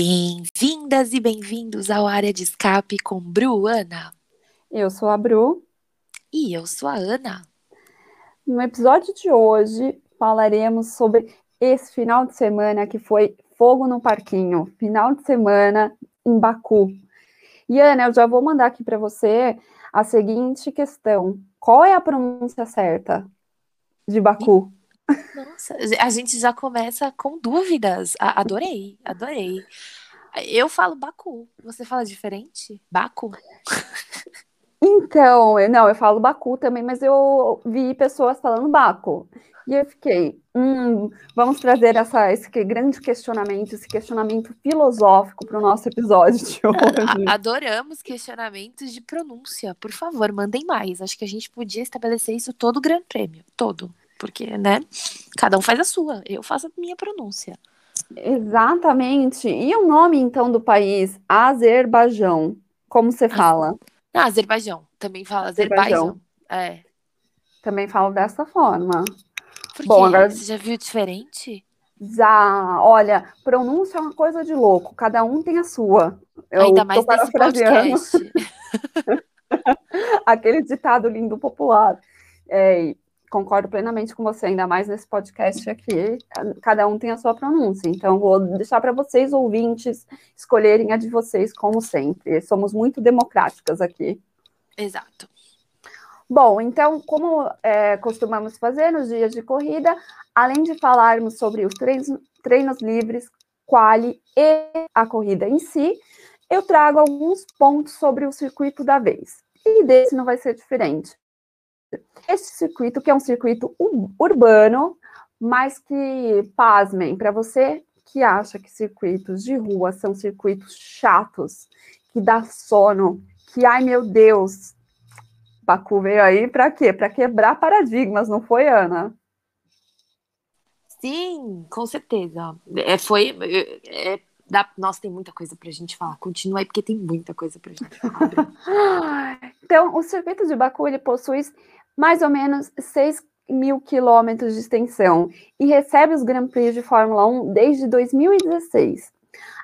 Bem-vindas e bem-vindos ao Área de Escape com Bruana. Eu sou a Bru. E eu sou a Ana. No episódio de hoje, falaremos sobre esse final de semana que foi fogo no parquinho final de semana em Baku. E Ana, eu já vou mandar aqui para você a seguinte questão: qual é a pronúncia certa de Baku? Nossa, a gente já começa com dúvidas. Adorei, adorei. Eu falo Baku. Você fala diferente? Baku? Então, eu, não, eu falo Baku também, mas eu vi pessoas falando Baku. E eu fiquei, hum, vamos trazer essa, esse grande questionamento, esse questionamento filosófico para o nosso episódio de hoje. Adoramos questionamentos de pronúncia. Por favor, mandem mais. Acho que a gente podia estabelecer isso todo o Grande Prêmio. Todo porque, né, cada um faz a sua, eu faço a minha pronúncia. Exatamente. E o nome, então, do país? Azerbaijão. Como você fala? Ah, Azerbaijão. Também fala Azerbaijão. É. Também falo dessa forma. Por Bom, agora... Você já viu diferente? Já, olha, pronúncia é uma coisa de louco, cada um tem a sua. Eu Ainda mais nesse podcast. Aquele ditado lindo popular. É, concordo plenamente com você, ainda mais nesse podcast aqui. Cada um tem a sua pronúncia. Então, vou deixar para vocês, ouvintes, escolherem a de vocês, como sempre. Somos muito democráticas aqui. Exato. Bom, então, como é, costumamos fazer nos dias de corrida, além de falarmos sobre os treinos, treinos livres, quali e a corrida em si, eu trago alguns pontos sobre o circuito da vez. E desse não vai ser diferente. Este circuito, que é um circuito urbano, mas que, pasmem, para você que acha que circuitos de rua são circuitos chatos, que dá sono, que, ai meu Deus, Baku veio aí para quê? Para quebrar paradigmas, não foi, Ana? Sim, com certeza. É, foi. É, é, dá, nossa, tem muita coisa para a gente falar. Continua aí, porque tem muita coisa para a gente falar. então, o circuito de Baku ele possui mais ou menos 6 mil quilômetros de extensão e recebe os Grand Prix de Fórmula 1 desde 2016.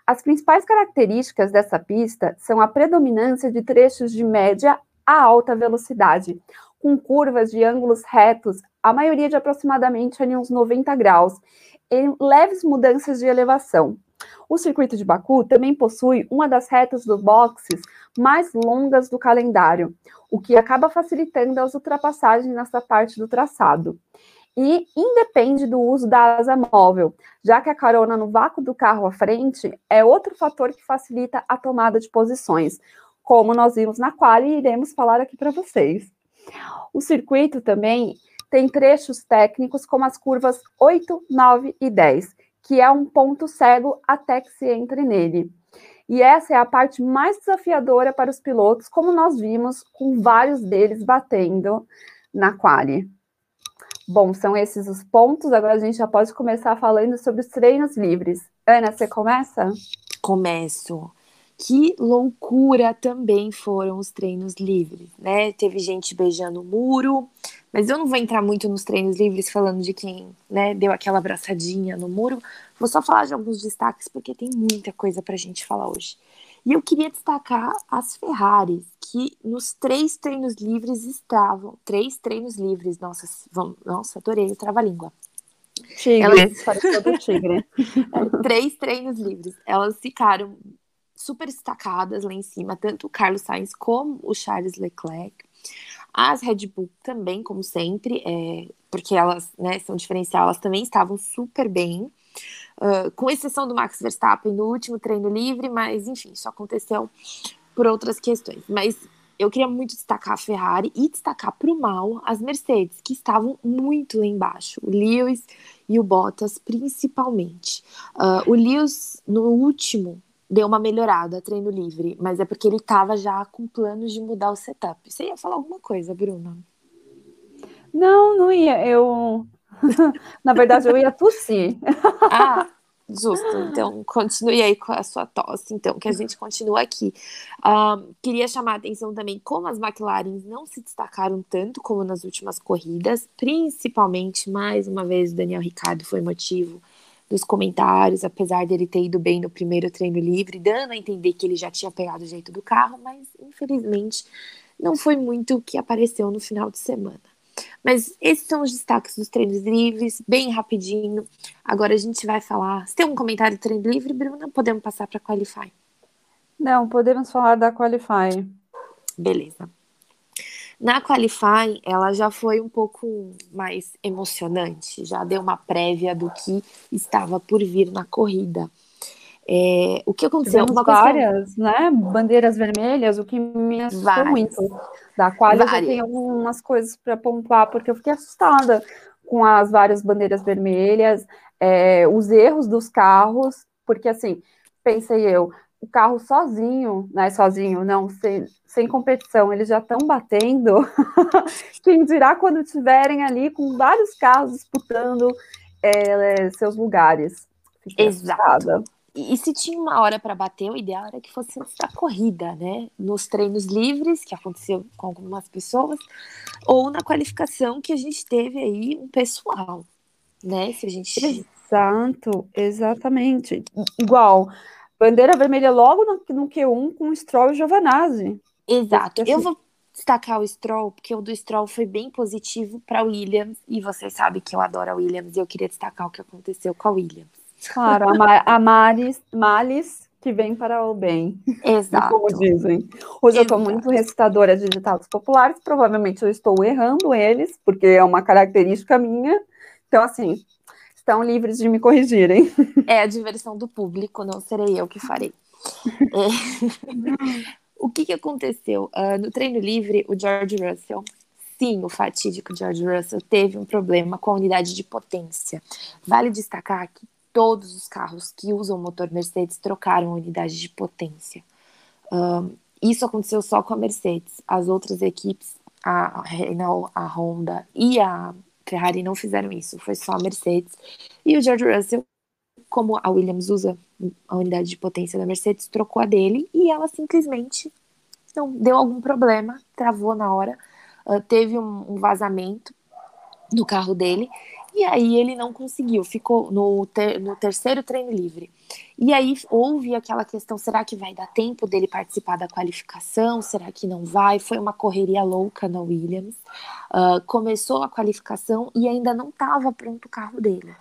As principais características dessa pista são a predominância de trechos de média a alta velocidade, com curvas de ângulos retos, a maioria de aproximadamente uns 90 graus, e leves mudanças de elevação. O circuito de Baku também possui uma das retas dos boxes mais longas do calendário, o que acaba facilitando as ultrapassagens nessa parte do traçado. E independe do uso da asa móvel, já que a carona no vácuo do carro à frente é outro fator que facilita a tomada de posições, como nós vimos na qual e iremos falar aqui para vocês. O circuito também tem trechos técnicos como as curvas 8, 9 e 10, que é um ponto cego até que se entre nele. E essa é a parte mais desafiadora para os pilotos, como nós vimos com vários deles batendo na quali. Bom, são esses os pontos. Agora a gente já pode começar falando sobre os treinos livres. Ana, você começa? Começo. Que loucura também foram os treinos livres, né? Teve gente beijando o muro, mas eu não vou entrar muito nos treinos livres falando de quem né, deu aquela abraçadinha no muro. Vou só falar de alguns destaques, porque tem muita coisa para a gente falar hoje. E eu queria destacar as Ferraris, que nos três treinos livres estavam. Três treinos livres, nossa, vamos, nossa adorei o trava-língua. Tigre, Elas... pareceu do tigre. É, três treinos livres. Elas ficaram super destacadas lá em cima, tanto o Carlos Sainz como o Charles Leclerc. As Red Bull também, como sempre, é, porque elas né, são diferenciais, elas também estavam super bem, uh, com exceção do Max Verstappen no último treino livre, mas enfim, isso aconteceu por outras questões. Mas eu queria muito destacar a Ferrari e destacar para o mal as Mercedes, que estavam muito lá embaixo, o Lewis e o Bottas principalmente. Uh, o Lewis, no último deu uma melhorada, treino livre, mas é porque ele estava já com planos de mudar o setup. Você ia falar alguma coisa, Bruna? Não, não ia. Eu, na verdade, eu ia tossir. ah, justo. Então, continue aí com a sua tosse, então, que a gente continua aqui. Um, queria chamar a atenção também como as McLaren não se destacaram tanto como nas últimas corridas, principalmente, mais uma vez, o Daniel Ricardo foi motivo dos comentários, apesar dele ter ido bem no primeiro treino livre, dando a entender que ele já tinha pegado o jeito do carro, mas infelizmente não foi muito o que apareceu no final de semana. Mas esses são os destaques dos treinos livres, bem rapidinho. Agora a gente vai falar. Você tem um comentário do treino livre, Bruna? Podemos passar para Qualify? Não, podemos falar da Qualify. Beleza. Na Qualify, ela já foi um pouco mais emocionante, já deu uma prévia do que estava por vir na corrida. É, o que aconteceu? Tivemos várias, né? Bandeiras vermelhas, o que me assustou várias. muito. Da qual várias. eu já tenho algumas coisas para pontuar, porque eu fiquei assustada com as várias bandeiras vermelhas, é, os erros dos carros, porque assim, pensei eu, o carro sozinho, né? Sozinho, não, sem, sem competição, eles já estão batendo. Quem dirá quando estiverem ali com vários carros disputando é, seus lugares. Fiquei Exato. Assustada. E, se tinha uma hora para bater, o ideal era que fosse antes da corrida, né? Nos treinos livres, que aconteceu com algumas pessoas, ou na qualificação que a gente teve aí um pessoal, né? Se a gente. Exato, exatamente. Igual, bandeira vermelha logo no, no Q1 com o Stroll e Giovanazzi. Exato. Eu vou destacar o Stroll, porque o do Stroll foi bem positivo para Williams, e vocês sabem que eu adoro a Williams, e eu queria destacar o que aconteceu com a Williams. Claro, a, a Maris, Males que vem para o bem. Exato. Como dizem. Hoje Exato. eu estou muito recitadora de ditados populares, provavelmente eu estou errando eles, porque é uma característica minha. Então, assim, estão livres de me corrigirem. É a diversão do público, não serei eu que farei. É. o que, que aconteceu? Uh, no treino livre, o George Russell sim, o fatídico George Russell teve um problema com a unidade de potência. Vale destacar que todos os carros que usam motor Mercedes trocaram a unidade de potência. Um, isso aconteceu só com a Mercedes. As outras equipes, a Renault, a Honda e a Ferrari não fizeram isso. Foi só a Mercedes. E o George Russell, como a Williams usa a unidade de potência da Mercedes, trocou a dele e ela simplesmente não deu algum problema, travou na hora, uh, teve um, um vazamento no carro dele e aí ele não conseguiu, ficou no, ter, no terceiro treino livre. E aí houve aquela questão: será que vai dar tempo dele participar da qualificação? Será que não vai? Foi uma correria louca na Williams. Uh, começou a qualificação e ainda não estava pronto o carro dele.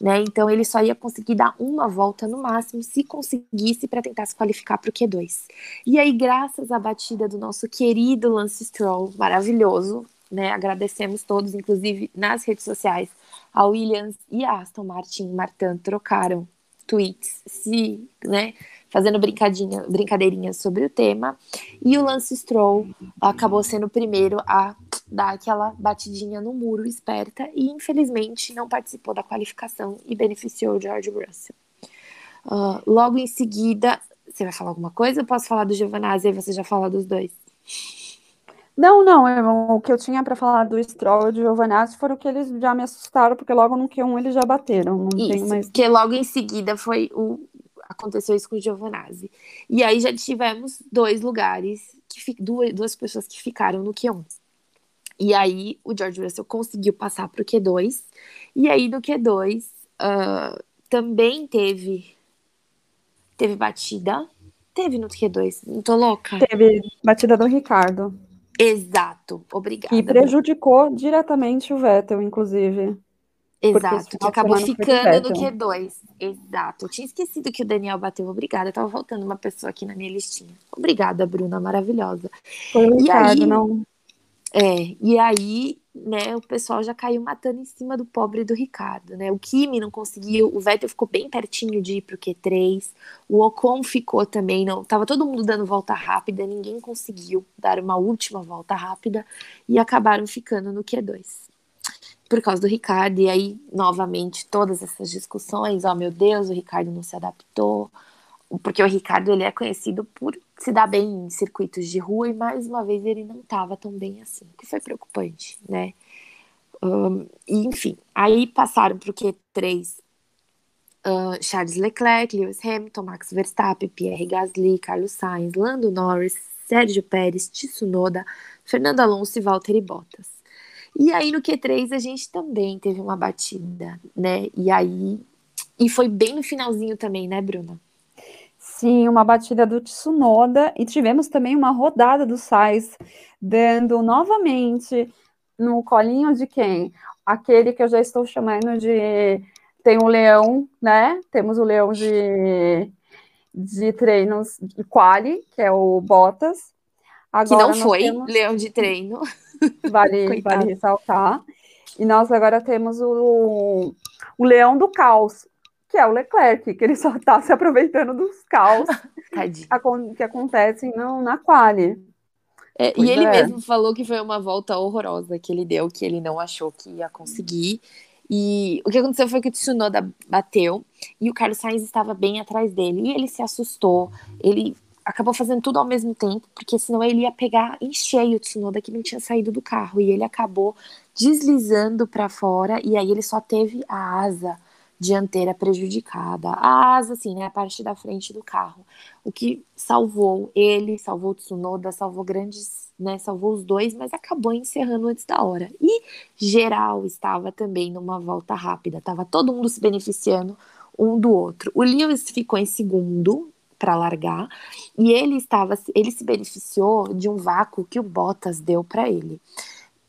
Né? Então ele só ia conseguir dar uma volta no máximo se conseguisse para tentar se qualificar para o Q2. E aí, graças à batida do nosso querido Lance Stroll, maravilhoso, né? Agradecemos todos, inclusive nas redes sociais. A Williams e a Aston Martin Martin trocaram tweets, se, né, fazendo brincadinha, brincadeirinhas sobre o tema. E o Lance Stroll acabou sendo o primeiro a dar aquela batidinha no muro esperta e, infelizmente, não participou da qualificação e beneficiou o George Russell. Uh, logo em seguida, você vai falar alguma coisa? Eu posso falar do Giovanazzi e você já fala dos dois? Não, não, eu, o que eu tinha para falar do Stroll e do Giovanazzi foram que eles já me assustaram, porque logo no Q1 eles já bateram. Não isso, tem mais... porque logo em seguida foi o. Aconteceu isso com o Giovanazzi. E aí já tivemos dois lugares, que duas, duas pessoas que ficaram no Q1. E aí o George Russell conseguiu passar para o Q2. E aí no Q2 uh, ah, também teve teve batida. Teve no Q2, não tô louca? Teve batida do Ricardo. Exato, obrigada. E prejudicou diretamente o Vettel, inclusive. Exato, que acabou ficando no Q2. Exato. Eu tinha esquecido que o Daniel bateu. Obrigada. Tava faltando uma pessoa aqui na minha listinha. Obrigada, Bruna, maravilhosa. Foi o Ricardo, aí, não. É, e aí né, o pessoal já caiu matando em cima do pobre do Ricardo, né? O Kimi não conseguiu, o Vettel ficou bem pertinho de ir pro Q3, o Ocon ficou também, não, tava todo mundo dando volta rápida, ninguém conseguiu dar uma última volta rápida e acabaram ficando no Q2. Por causa do Ricardo, e aí, novamente, todas essas discussões, ó, oh, meu Deus, o Ricardo não se adaptou, porque o Ricardo ele é conhecido por se dar bem em circuitos de rua e mais uma vez ele não estava tão bem assim, que foi preocupante, né? Um, e, enfim, aí passaram para o Q3 uh, Charles Leclerc, Lewis Hamilton, Max Verstappen, Pierre Gasly, Carlos Sainz, Lando Norris, Sérgio Pérez, Tsunoda, Fernando Alonso e Valtteri Bottas. E aí no Q3 a gente também teve uma batida, né? E aí E foi bem no finalzinho também, né, Bruna? Sim, uma batida do Tsunoda e tivemos também uma rodada do Sainz, dando novamente no colinho de quem? Aquele que eu já estou chamando de tem o leão, né? Temos o leão de, de treinos de quali, que é o Bottas. Agora que não foi temos... leão de treino. Vale, vale ressaltar. E nós agora temos o, o leão do caos, que é o Leclerc, que ele só está se aproveitando dos caos que acontecem no, na quali. É, e ele é. mesmo falou que foi uma volta horrorosa que ele deu, que ele não achou que ia conseguir. E o que aconteceu foi que o Tsunoda bateu e o Carlos Sainz estava bem atrás dele. E ele se assustou. Ele acabou fazendo tudo ao mesmo tempo, porque senão ele ia pegar em cheio o Tsunoda que não tinha saído do carro. E ele acabou deslizando para fora. E aí ele só teve a asa dianteira prejudicada. A asa, assim, né, a parte da frente do carro. O que salvou ele, salvou o Tsunoda, salvou grandes, né, salvou os dois, mas acabou encerrando antes da hora. E geral estava também numa volta rápida, estava todo mundo se beneficiando um do outro. O Lewis ficou em segundo para largar e ele estava, ele se beneficiou de um vácuo que o Bottas deu para ele.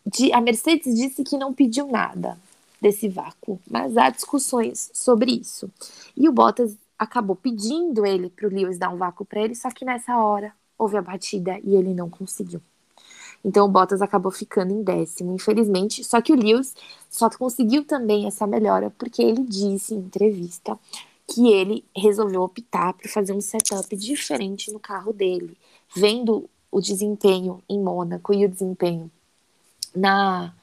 De, a Mercedes disse que não pediu nada, desse vácuo, mas há discussões sobre isso. E o Bottas acabou pedindo ele para o Lewis dar um vácuo para ele, só que nessa hora houve a batida e ele não conseguiu. Então o Bottas acabou ficando em décimo, infelizmente. Só que o Lewis só conseguiu também essa melhora porque ele disse em entrevista que ele resolveu optar por fazer um setup diferente no carro dele, vendo o desempenho em Mônaco e o desempenho na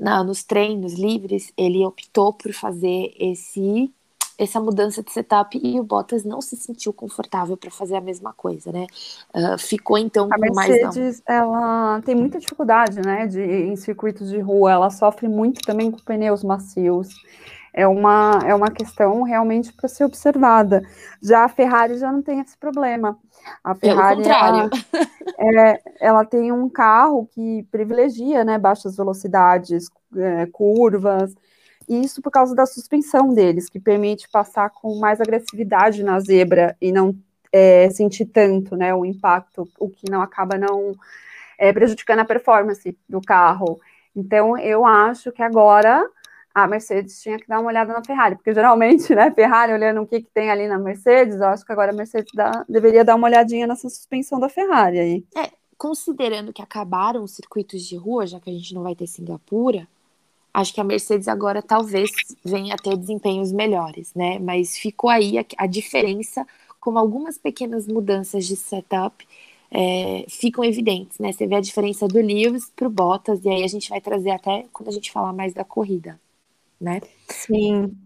na, nos treinos livres, ele optou por fazer esse essa mudança de setup e o Bottas não se sentiu confortável para fazer a mesma coisa, né? Uh, ficou então a com Mercedes, mais não. ela tem muita dificuldade, né, de em circuitos de rua, ela sofre muito também com pneus macios. É uma, é uma questão realmente para ser observada. Já a Ferrari já não tem esse problema. A Ferrari, ela, é, ela, tem um carro que privilegia né, baixas velocidades, é, curvas, e isso por causa da suspensão deles, que permite passar com mais agressividade na zebra e não é, sentir tanto né, o impacto, o que não acaba não é, prejudicando a performance do carro. Então, eu acho que agora a Mercedes tinha que dar uma olhada na Ferrari, porque geralmente, né, Ferrari olhando o que, que tem ali na Mercedes, eu acho que agora a Mercedes dá, deveria dar uma olhadinha nessa suspensão da Ferrari aí. É, considerando que acabaram os circuitos de rua, já que a gente não vai ter Singapura, acho que a Mercedes agora talvez venha a ter desempenhos melhores, né? Mas ficou aí a, a diferença, com algumas pequenas mudanças de setup, é, ficam evidentes, né? Você vê a diferença do Lewis para o Bottas, e aí a gente vai trazer até quando a gente falar mais da corrida né? Sim.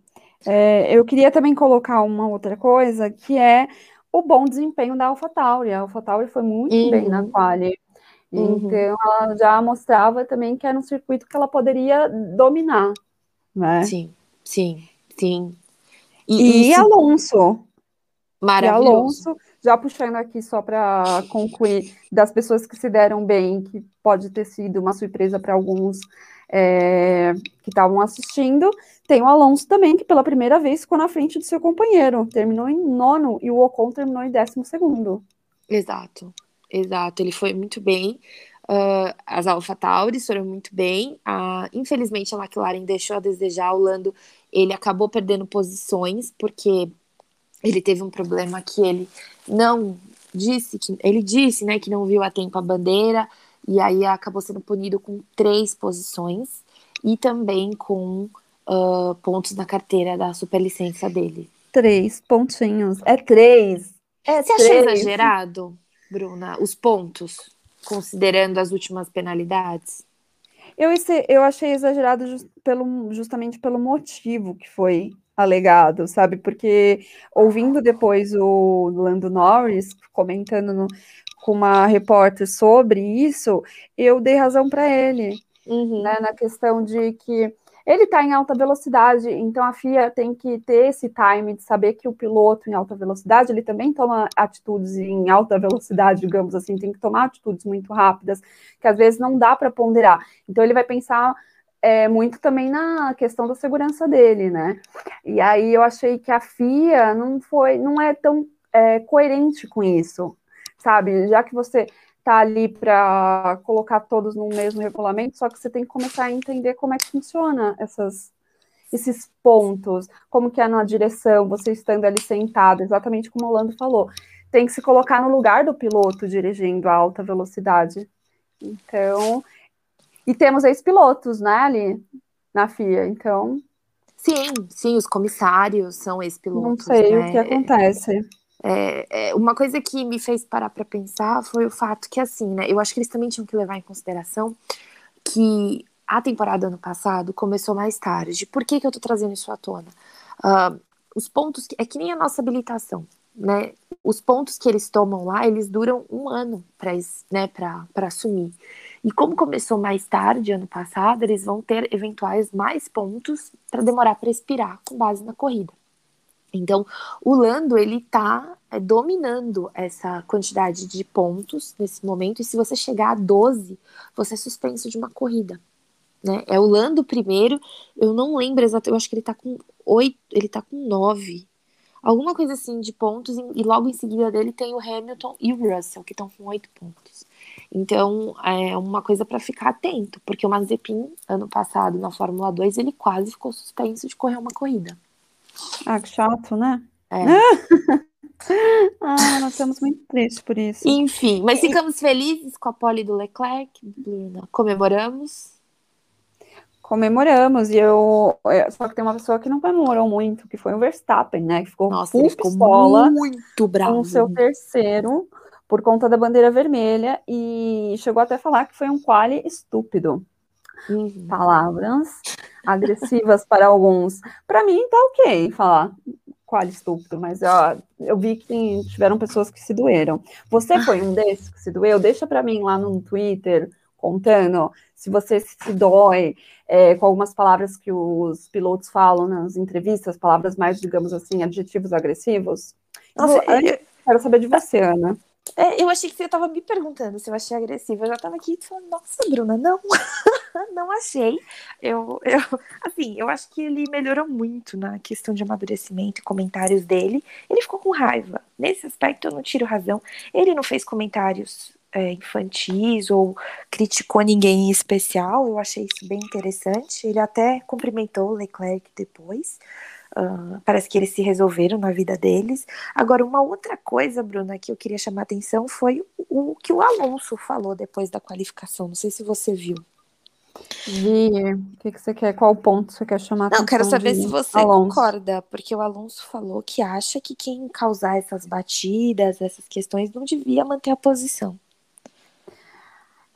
É, eu queria também colocar uma outra coisa, que é o bom desempenho da AlphaTauri. A AlphaTauri foi muito uhum. bem na quali. Uhum. Então, ela já mostrava também que era um circuito que ela poderia dominar, né? Sim, sim, sim. E, e Alonso. Maravilhoso. E Alonso, já puxando aqui só para concluir, das pessoas que se deram bem, que pode ter sido uma surpresa para alguns, é, que estavam assistindo. Tem o Alonso também, que pela primeira vez ficou na frente do seu companheiro, terminou em nono e o Ocon terminou em décimo segundo. Exato, exato. Ele foi muito bem. Uh, as AlphaTauris foram muito bem. Uh, infelizmente, a McLaren deixou a desejar. O Lando ele acabou perdendo posições porque ele teve um problema que ele não disse que ele disse, né, que não viu a tempo a bandeira e aí acabou sendo punido com três posições e também com uh, pontos na carteira da superlicença dele. Três pontinhos. É três. É Você três. achou exagerado, Bruna, os pontos, considerando as últimas penalidades? Eu, eu achei exagerado just, pelo, justamente pelo motivo que foi alegado, sabe? Porque ouvindo depois o Lando Norris comentando no, com uma repórter sobre isso, eu dei razão para ele, uhum. né, na questão de que ele está em alta velocidade, então a FIA tem que ter esse time de saber que o piloto em alta velocidade, ele também toma atitudes em alta velocidade, digamos assim, tem que tomar atitudes muito rápidas, que às vezes não dá para ponderar. Então ele vai pensar é muito também na questão da segurança dele, né? E aí eu achei que a FIA não foi, não é tão é, coerente com isso, sabe? Já que você tá ali para colocar todos no mesmo regulamento, só que você tem que começar a entender como é que funciona essas, esses pontos, como que é na direção, você estando ali sentado, exatamente como o Lando falou. Tem que se colocar no lugar do piloto dirigindo a alta velocidade. Então, e temos ex-pilotos, né, ali na FIA, então... Sim, sim, os comissários são ex-pilotos. Não sei né? o que acontece. É, é, uma coisa que me fez parar para pensar foi o fato que, assim, né, eu acho que eles também tinham que levar em consideração que a temporada ano passado começou mais tarde. Por que, que eu tô trazendo isso à tona? Uh, os pontos, que, é que nem a nossa habilitação, né? Os pontos que eles tomam lá, eles duram um ano para né, assumir. E como começou mais tarde, ano passado, eles vão ter eventuais mais pontos para demorar para expirar com base na corrida. Então, o Lando, ele tá é, dominando essa quantidade de pontos nesse momento, e se você chegar a 12, você é suspenso de uma corrida. Né? É o Lando primeiro, eu não lembro exatamente, eu acho que ele tá com 8, ele tá com 9. Alguma coisa assim de pontos, e logo em seguida dele tem o Hamilton e o Russell, que estão com 8 pontos. Então, é uma coisa para ficar atento, porque o Mazepin, ano passado, na Fórmula 2, ele quase ficou suspenso de correr uma corrida. Ah, que chato, né? É. ah, nós estamos muito tristes por isso. Enfim, mas ficamos felizes com a pole do Leclerc, Bruna. Comemoramos. Comemoramos, e eu. É, só que tem uma pessoa que não comemorou muito, que foi o Verstappen, né? Que ficou Nossa, full ficou muito bravo. Com seu terceiro, por conta da bandeira vermelha, e chegou até a falar que foi um quali estúpido. Uhum. Palavras agressivas para alguns. Para mim, tá ok falar qual estúpido, mas ó, eu vi que tem, tiveram pessoas que se doeram. Você foi um desses que se doeu? Deixa para mim lá no Twitter contando se você se dói é, com algumas palavras que os pilotos falam nas entrevistas, palavras mais, digamos assim, adjetivos agressivos. Nossa, eu, quero saber de você, Ana. É, eu achei que você estava me perguntando se eu achei agressiva. Eu já estava aqui falando, nossa, Bruna, não, não achei. Eu, eu, assim, eu acho que ele melhorou muito na questão de amadurecimento e comentários dele. Ele ficou com raiva. Nesse aspecto, eu não tiro razão. Ele não fez comentários é, infantis ou criticou ninguém em especial. Eu achei isso bem interessante. Ele até cumprimentou o Leclerc depois. Uh, parece que eles se resolveram na vida deles. Agora, uma outra coisa, Bruna, que eu queria chamar a atenção foi o, o que o Alonso falou depois da qualificação. Não sei se você viu. Vi. O que, que você quer? Qual ponto você quer chamar a atenção? Não, quero saber se você Alonso. concorda, porque o Alonso falou que acha que quem causar essas batidas, essas questões, não devia manter a posição.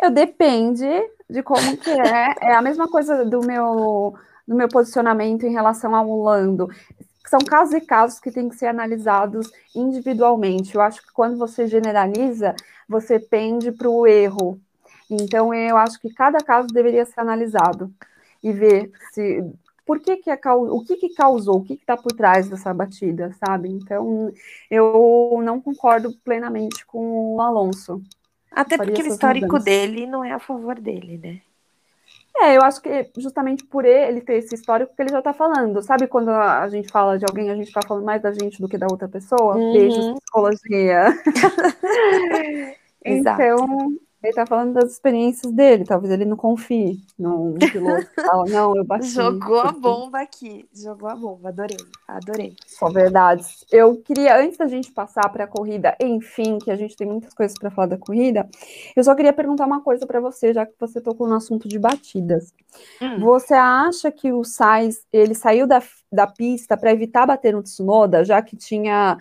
Eu depende de como que é. É a mesma coisa do meu no meu posicionamento em relação ao Lando. São casos e casos que têm que ser analisados individualmente. Eu acho que quando você generaliza, você pende para o erro. Então, eu acho que cada caso deveria ser analisado e ver se por que, que a, o que, que causou, o que está por trás dessa batida, sabe? Então, eu não concordo plenamente com o Alonso. Até porque o histórico mudanças. dele não é a favor dele, né? É, eu acho que justamente por ele ter esse histórico que ele já tá falando. Sabe quando a gente fala de alguém, a gente tá falando mais da gente do que da outra pessoa? Uhum. Beijos, psicologia. então, ele tá falando das experiências dele, talvez ele não confie num piloto que fala, não, eu bati. Jogou a bomba aqui, jogou a bomba, adorei, adorei. Só verdades. Eu queria, antes da gente passar para a corrida, enfim, que a gente tem muitas coisas para falar da corrida, eu só queria perguntar uma coisa para você, já que você tocou no assunto de batidas. Hum. Você acha que o Sainz, ele saiu da, da pista para evitar bater no Tsunoda, já que tinha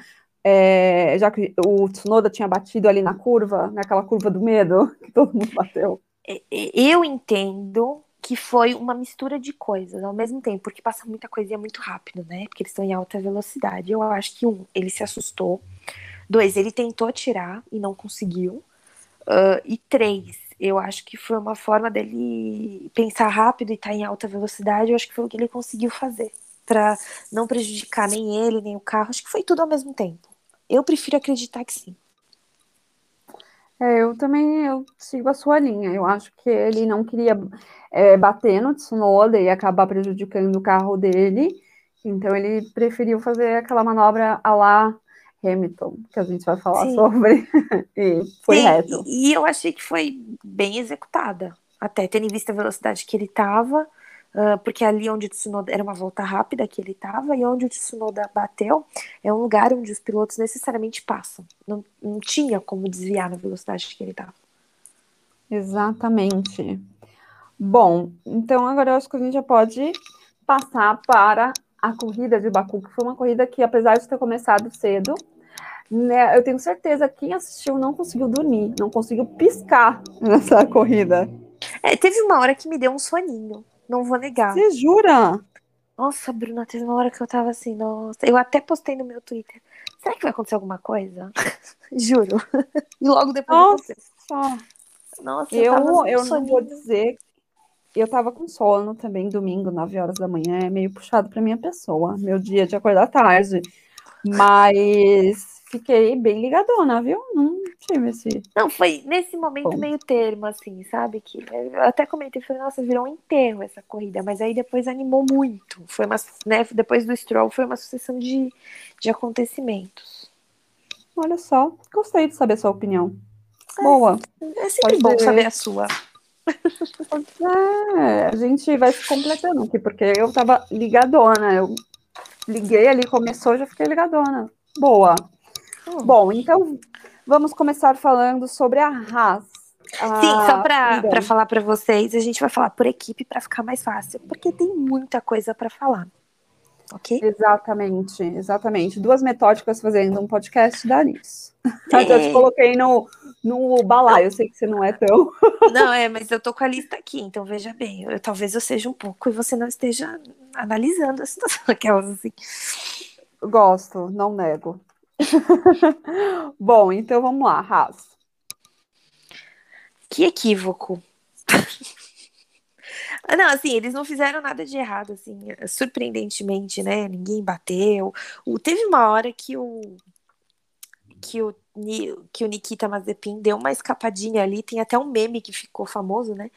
é, já que o Tsunoda tinha batido ali na curva, naquela curva do medo, que todo mundo bateu. Eu entendo que foi uma mistura de coisas ao mesmo tempo, porque passa muita coisinha muito rápido, né? Porque eles estão em alta velocidade. Eu acho que, um, ele se assustou. Dois, ele tentou tirar e não conseguiu. Uh, e três, eu acho que foi uma forma dele pensar rápido e estar tá em alta velocidade. Eu acho que foi o que ele conseguiu fazer para não prejudicar nem ele, nem o carro. Acho que foi tudo ao mesmo tempo. Eu prefiro acreditar que sim. É, eu também eu sigo a sua linha. Eu acho que ele não queria é, bater no Tsunoda e acabar prejudicando o carro dele. Então ele preferiu fazer aquela manobra a lá Hamilton, que a gente vai falar Sim. sobre. e foi Sim, reto. E eu achei que foi bem executada. Até tendo em vista a velocidade que ele estava, uh, porque ali onde o Tsunoda era uma volta rápida que ele estava, e onde o Tsunoda bateu é um lugar onde os pilotos necessariamente passam. Não, não tinha como desviar na velocidade que ele estava. Exatamente. Bom, então agora eu acho que a gente já pode passar para a corrida de Baku, que foi uma corrida que, apesar de ter começado cedo, né, eu tenho certeza que quem assistiu não conseguiu dormir, não conseguiu piscar nessa corrida. É, teve uma hora que me deu um soninho, não vou negar. Você jura? Nossa, Bruna, teve uma hora que eu tava assim, nossa. Eu até postei no meu Twitter. Será que vai acontecer alguma coisa? Juro. E logo depois nossa. Nossa, eu, eu, eu não vou dizer eu tava com sono também, domingo, 9 horas da manhã, é meio puxado para minha pessoa, meu dia de acordar tarde. Mas fiquei bem ligadona, viu? Não tive esse. Não, foi nesse momento Bom. meio termo, assim, sabe? Que eu até comentei, falei, nossa, virou um enterro essa corrida, mas aí depois animou muito. Foi uma, né, depois do Stroll, foi uma sucessão de, de acontecimentos. Olha só, gostei de saber sua opinião. É, Boa. É sempre Pode bom saber a sua. É, a gente vai se completando aqui, porque eu tava ligadona. Eu liguei ali, começou, já fiquei ligadona. Boa. Hum. Bom, então vamos começar falando sobre a Haas. Sim, só para falar para vocês, a gente vai falar por equipe para ficar mais fácil, porque tem muita coisa para falar. Ok? Exatamente, exatamente. Duas metódicas fazendo um podcast dá nisso. É. Eu te coloquei no, no balaio, eu sei que você não é tão. Não, é, mas eu tô com a lista aqui, então veja bem, eu, talvez eu seja um pouco e você não esteja analisando a situação, aquelas assim. Gosto, não nego. Bom, então vamos lá, Haas. Que equívoco. Não, assim, eles não fizeram nada de errado, assim, surpreendentemente, né? Ninguém bateu. O, teve uma hora que o que o que o Nikita Mazepin deu uma escapadinha ali, tem até um meme que ficou famoso, né?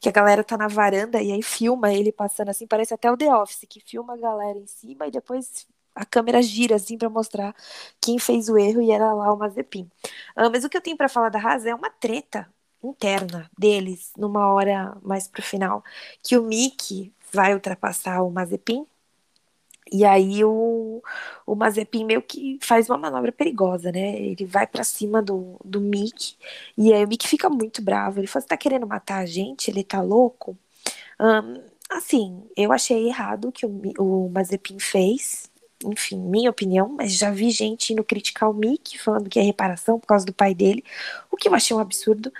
Que a galera tá na varanda e aí filma ele passando assim, parece até o The Office, que filma a galera em cima e depois a câmera gira assim para mostrar quem fez o erro e era lá o Mazepin. Uh, mas o que eu tenho para falar da Haas é uma treta interna deles numa hora mais pro final, que o Mickey vai ultrapassar o Mazepin e aí o, o Mazepin meio que faz uma manobra perigosa, né? Ele vai para cima do, do Mick, e aí o Mick fica muito bravo. Ele fala, você tá querendo matar a gente? Ele tá louco? Um, assim, eu achei errado o que o, o Mazepin fez, enfim, minha opinião, mas já vi gente indo criticar o Mick, falando que é reparação por causa do pai dele, o que eu achei um absurdo,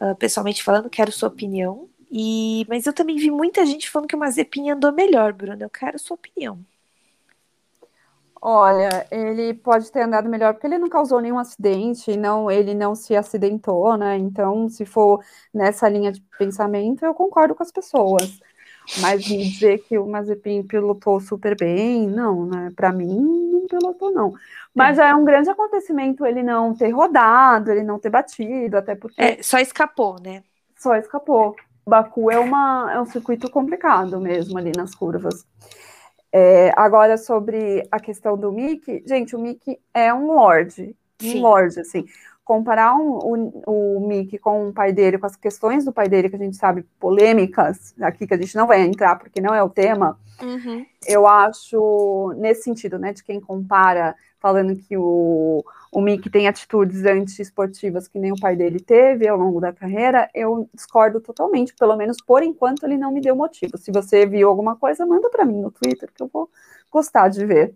uh, pessoalmente falando, quero sua opinião. E, mas eu também vi muita gente falando que o Mazepin andou melhor, Bruno. Eu quero sua opinião. Olha, ele pode ter andado melhor porque ele não causou nenhum acidente, não, ele não se acidentou, né? Então, se for nessa linha de pensamento, eu concordo com as pessoas. Mas me dizer que o Mazepin pilotou super bem, não, né? Para mim, não pilotou, não. Mas é. já é um grande acontecimento ele não ter rodado, ele não ter batido, até porque. É, só escapou, né? Só escapou. Baku é, uma, é um circuito complicado mesmo ali nas curvas. É, agora, sobre a questão do Mickey, gente, o Mickey é um lord, um lord, assim. Comparar um, o, o Mickey com o pai dele, com as questões do pai dele, que a gente sabe, polêmicas, aqui que a gente não vai entrar porque não é o tema, uhum. eu acho, nesse sentido, né, de quem compara falando que o, o Mick tem atitudes anti-esportivas que nem o pai dele teve ao longo da carreira, eu discordo totalmente, pelo menos por enquanto ele não me deu motivo. Se você viu alguma coisa, manda para mim no Twitter, que eu vou gostar de ver.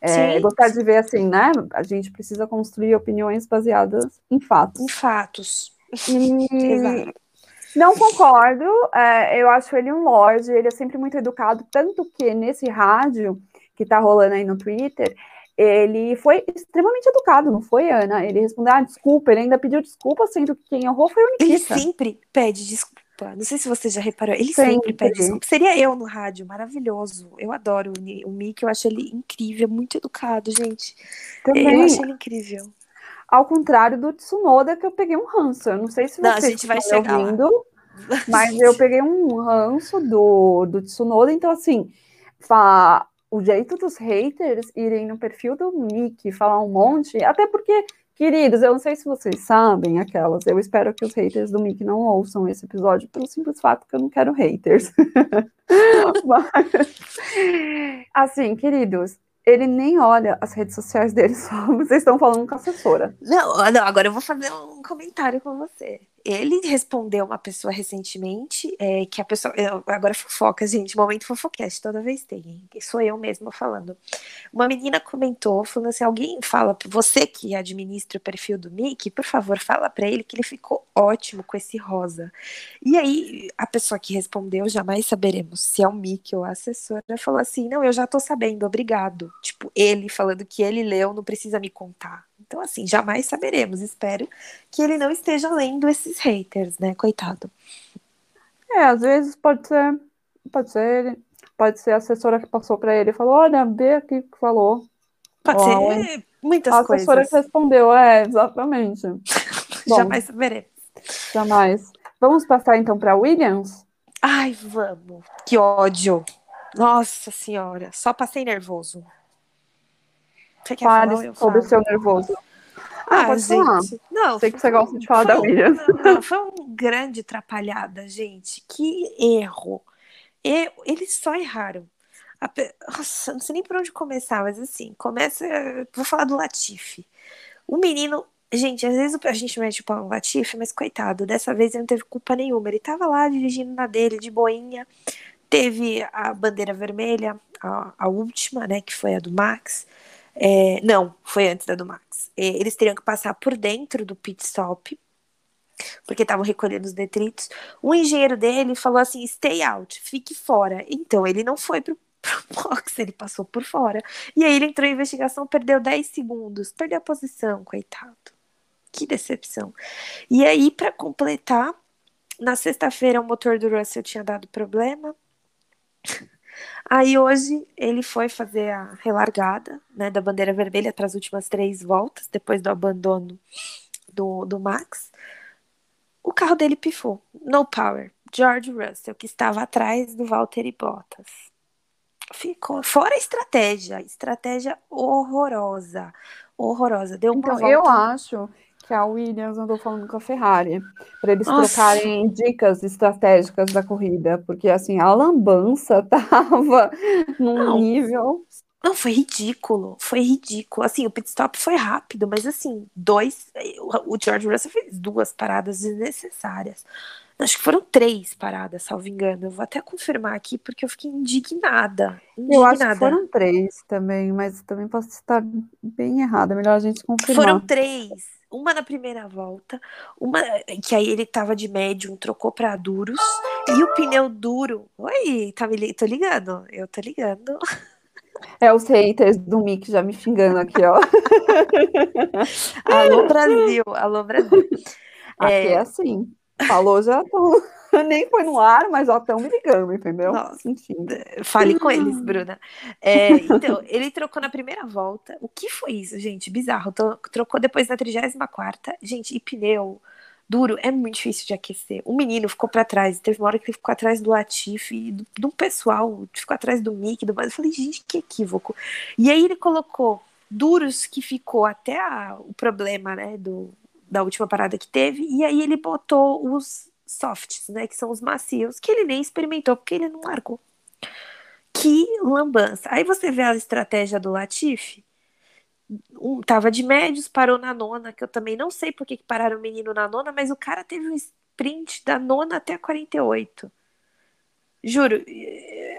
É, gostar de ver assim, né? A gente precisa construir opiniões baseadas em fatos. Em fatos. E... Não concordo, é, eu acho ele um lorde, ele é sempre muito educado, tanto que nesse rádio que tá rolando aí no Twitter, ele foi extremamente educado, não foi, Ana? Ele respondeu, ah, desculpa, ele ainda pediu desculpa, sendo que quem errou foi o Nikita. Ele sempre pede desculpa. Não sei se você já reparou, ele sempre, sempre pede desculpa. Seria eu no rádio, maravilhoso. Eu adoro o Mickey, eu acho ele incrível, muito educado, gente. Também. Eu acho ele incrível. Ao contrário do Tsunoda, que eu peguei um ranço. Eu não sei se vai estão chegar lá. ouvindo, mas eu peguei um ranço do, do Tsunoda. Então, assim, fa- o jeito dos haters irem no perfil do Mickey falar um monte, até porque, queridos, eu não sei se vocês sabem aquelas, eu espero que os haters do Mickey não ouçam esse episódio pelo simples fato que eu não quero haters. Mas, assim, queridos, ele nem olha as redes sociais dele, só vocês estão falando com a assessora. Não, não, agora eu vou fazer um comentário com você. Ele respondeu uma pessoa recentemente, é, que a pessoa. eu- agora fofoca, gente, momento fofocast, toda vez tem, hein? Sou eu mesma falando. Uma menina comentou, falando assim: alguém fala, você que administra o perfil do Mickey, por favor, fala pra ele que ele ficou ótimo com esse rosa. E aí, a pessoa que respondeu, jamais saberemos se é o Mickey ou a assessora, falou assim: não, eu já tô sabendo, obrigado. Tipo, ele falando que ele leu, não precisa me contar. Então, assim, jamais saberemos. Espero que ele não esteja lendo esses haters, né? Coitado. É, às vezes pode ser, pode ser ele, pode ser a assessora que passou para ele e falou: olha, vê aqui o que falou. Pode ser muitas a assessora coisas. que respondeu, é, exatamente. Bom. Jamais saberemos. Jamais. Vamos passar então para Williams? Ai, vamos. Que ódio. Nossa senhora. Só passei nervoso. Você quer falar Fale eu sobre o seu nervoso. Ah, pode falar. gente. Não, Sei que você gosta de falar da Williams. Foi um grande atrapalhada, gente. Que erro. E- eles só erraram. A Nossa, não sei nem por onde começar, mas assim, começa. Vou falar do Latifi. O menino. Gente, às vezes a gente mete o pau no Latifi, mas coitado, dessa vez ele não teve culpa nenhuma. Ele tava lá dirigindo na dele, de boinha. Teve a bandeira vermelha, a, a última, né, que foi a do Max. É, não, foi antes da do Max. É, eles teriam que passar por dentro do pit stop, porque estavam recolhendo os detritos. O engenheiro dele falou assim: stay out, fique fora. Então ele não foi pro, pro box, ele passou por fora. E aí ele entrou em investigação, perdeu 10 segundos, perdeu a posição, coitado. Que decepção. E aí, para completar, na sexta-feira o motor do Russell tinha dado problema. Aí hoje ele foi fazer a relargada né, da bandeira vermelha para as últimas três voltas, depois do abandono do, do Max. O carro dele pifou. No power. George Russell, que estava atrás do Valtteri Bottas. Ficou. Fora a estratégia. Estratégia horrorosa. Horrorosa. Deu uma Então, volta. eu acho que a Williams andou falando com a Ferrari para eles Nossa. trocarem dicas estratégicas da corrida, porque assim, a lambança tava num Não. nível. Não, foi ridículo. Foi ridículo. Assim, o pit stop foi rápido, mas assim, dois. O George Russell fez duas paradas desnecessárias. Acho que foram três paradas, salvo engano. Eu vou até confirmar aqui, porque eu fiquei indignada. Eu acho que Indignada. foram três também, mas também posso estar bem errada. Melhor a gente confirmar. Foram três. Uma na primeira volta, uma que aí ele tava de médium, trocou pra duros, e o pneu duro. Oi, tá me tô ligando, eu tô ligando. É os haters do Mick já me xingando aqui, ó. Alô Brasil, alô Brasil. Aqui é, É. assim. Falou, já estão. Nem foi no ar, mas já estão me ligando, entendeu? Nossa. Enfim. Fale com eles, Bruna. É, então, ele trocou na primeira volta. O que foi isso, gente? Bizarro. Tro- Trocou depois da 34. Gente, e pneu duro é muito difícil de aquecer. O menino ficou pra trás. Teve uma hora que ele ficou atrás do Latifi, e do, do pessoal, ficou atrás do Mick. Do... Eu falei, gente, que equívoco. E aí ele colocou duros que ficou até a- o problema, né, do, da última parada que teve. E aí ele botou os softs, né, que são os macios, que ele nem experimentou, porque ele não largou. Que lambança. Aí você vê a estratégia do Latifi. Um, tava de médios, parou na nona, que eu também não sei por que pararam o menino na nona, mas o cara teve um sprint da nona até a 48. Juro,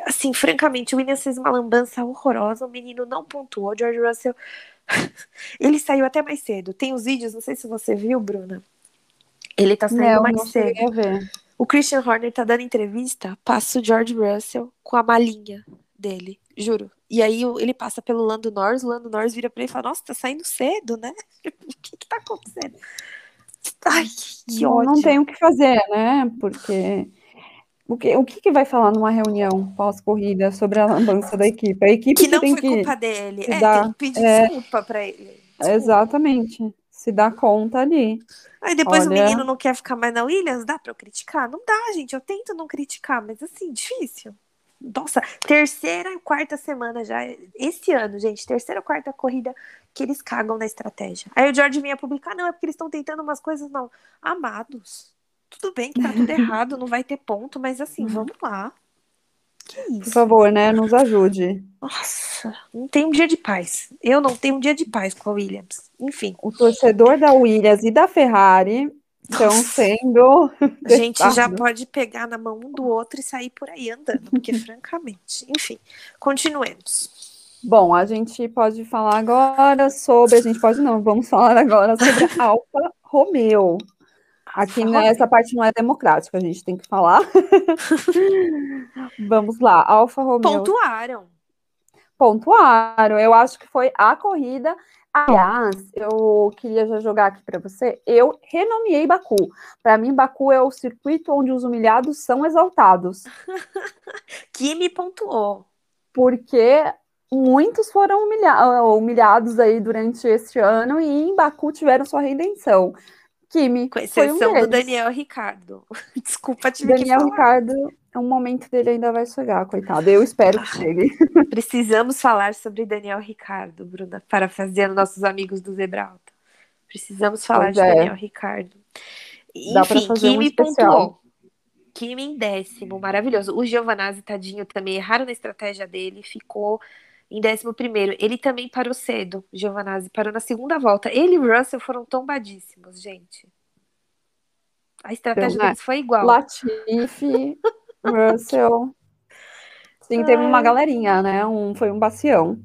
assim, francamente, o Williams fez uma lambança horrorosa, o menino não pontuou, o George Russell, ele saiu até mais cedo. Tem os vídeos, não sei se você viu, Bruna. Ele tá saindo Não, mais não cedo. O Christian Horner tá dando entrevista, passa o George Russell com a malinha dele, juro. E aí ele passa pelo Lando Norris, o Lando Norris vira pra ele e fala, nossa, tá saindo cedo, né? O que que tá acontecendo? Ai, que não, ódio. não tem o que fazer, né? Porque o que, o que, que vai falar numa reunião pós-corrida sobre a lambança da equipe? A equipe Que não tem foi que. culpa dele. que É, dá- tem que pedir é. desculpa pra ele. Desculpa. Exatamente. Se dá conta ali. Aí depois Olha... o menino não quer ficar mais na Williams, dá pra eu criticar? Não dá, gente. Eu tento não criticar, mas assim, difícil. Nossa, terceira e quarta semana já. Esse ano, gente, terceira ou quarta corrida que eles cagam na estratégia. Aí o George vinha publicar, não, é porque eles estão tentando umas coisas, não. Amados, tudo bem que tá tudo errado, não vai ter ponto, mas assim, vamos lá. Por favor, né? Nos ajude. Nossa, não tem um dia de paz. Eu não tenho um dia de paz com a Williams. Enfim, O torcedor da Williams e da Ferrari estão sendo. a gente já testados. pode pegar na mão um do outro e sair por aí andando, porque francamente. Enfim, continuemos. Bom, a gente pode falar agora sobre. A gente pode não, vamos falar agora sobre a Alfa Romeo. Aqui nessa parte não é democrática, a gente tem que falar. Vamos lá, Alfa Romeo Pontuaram. pontuaram. Eu acho que foi a corrida. Aliás, eu queria já jogar aqui para você. Eu renomeei Baku. Para mim, Baku é o circuito onde os humilhados são exaltados, Kimi pontuou. porque muitos foram humilha- humilhados aí durante este ano e em Baku tiveram sua redenção. Kimi Com foi um exceção do. Daniel Ricardo. Desculpa, tive que Daniel falar. Ricardo, o momento dele ainda vai chegar, coitado. Eu espero que chegue. Precisamos falar sobre Daniel Ricardo, Bruna, parafraseando nossos amigos do Zebralta. Precisamos falar Pois de é. Daniel Ricardo. Enfim, fazer um Kimi especial. pontuou. Kimi em décimo, maravilhoso. O Giovanazzi, tadinho, também erraram na estratégia dele, ficou em décimo primeiro. Ele também parou cedo, Giovanazzi, parou na segunda volta. Ele e o Russell foram tombadíssimos, gente. A estratégia Então, é. deles foi igual. Latifi, Russell. Sim, teve uma galerinha, né? Um, foi um bacião.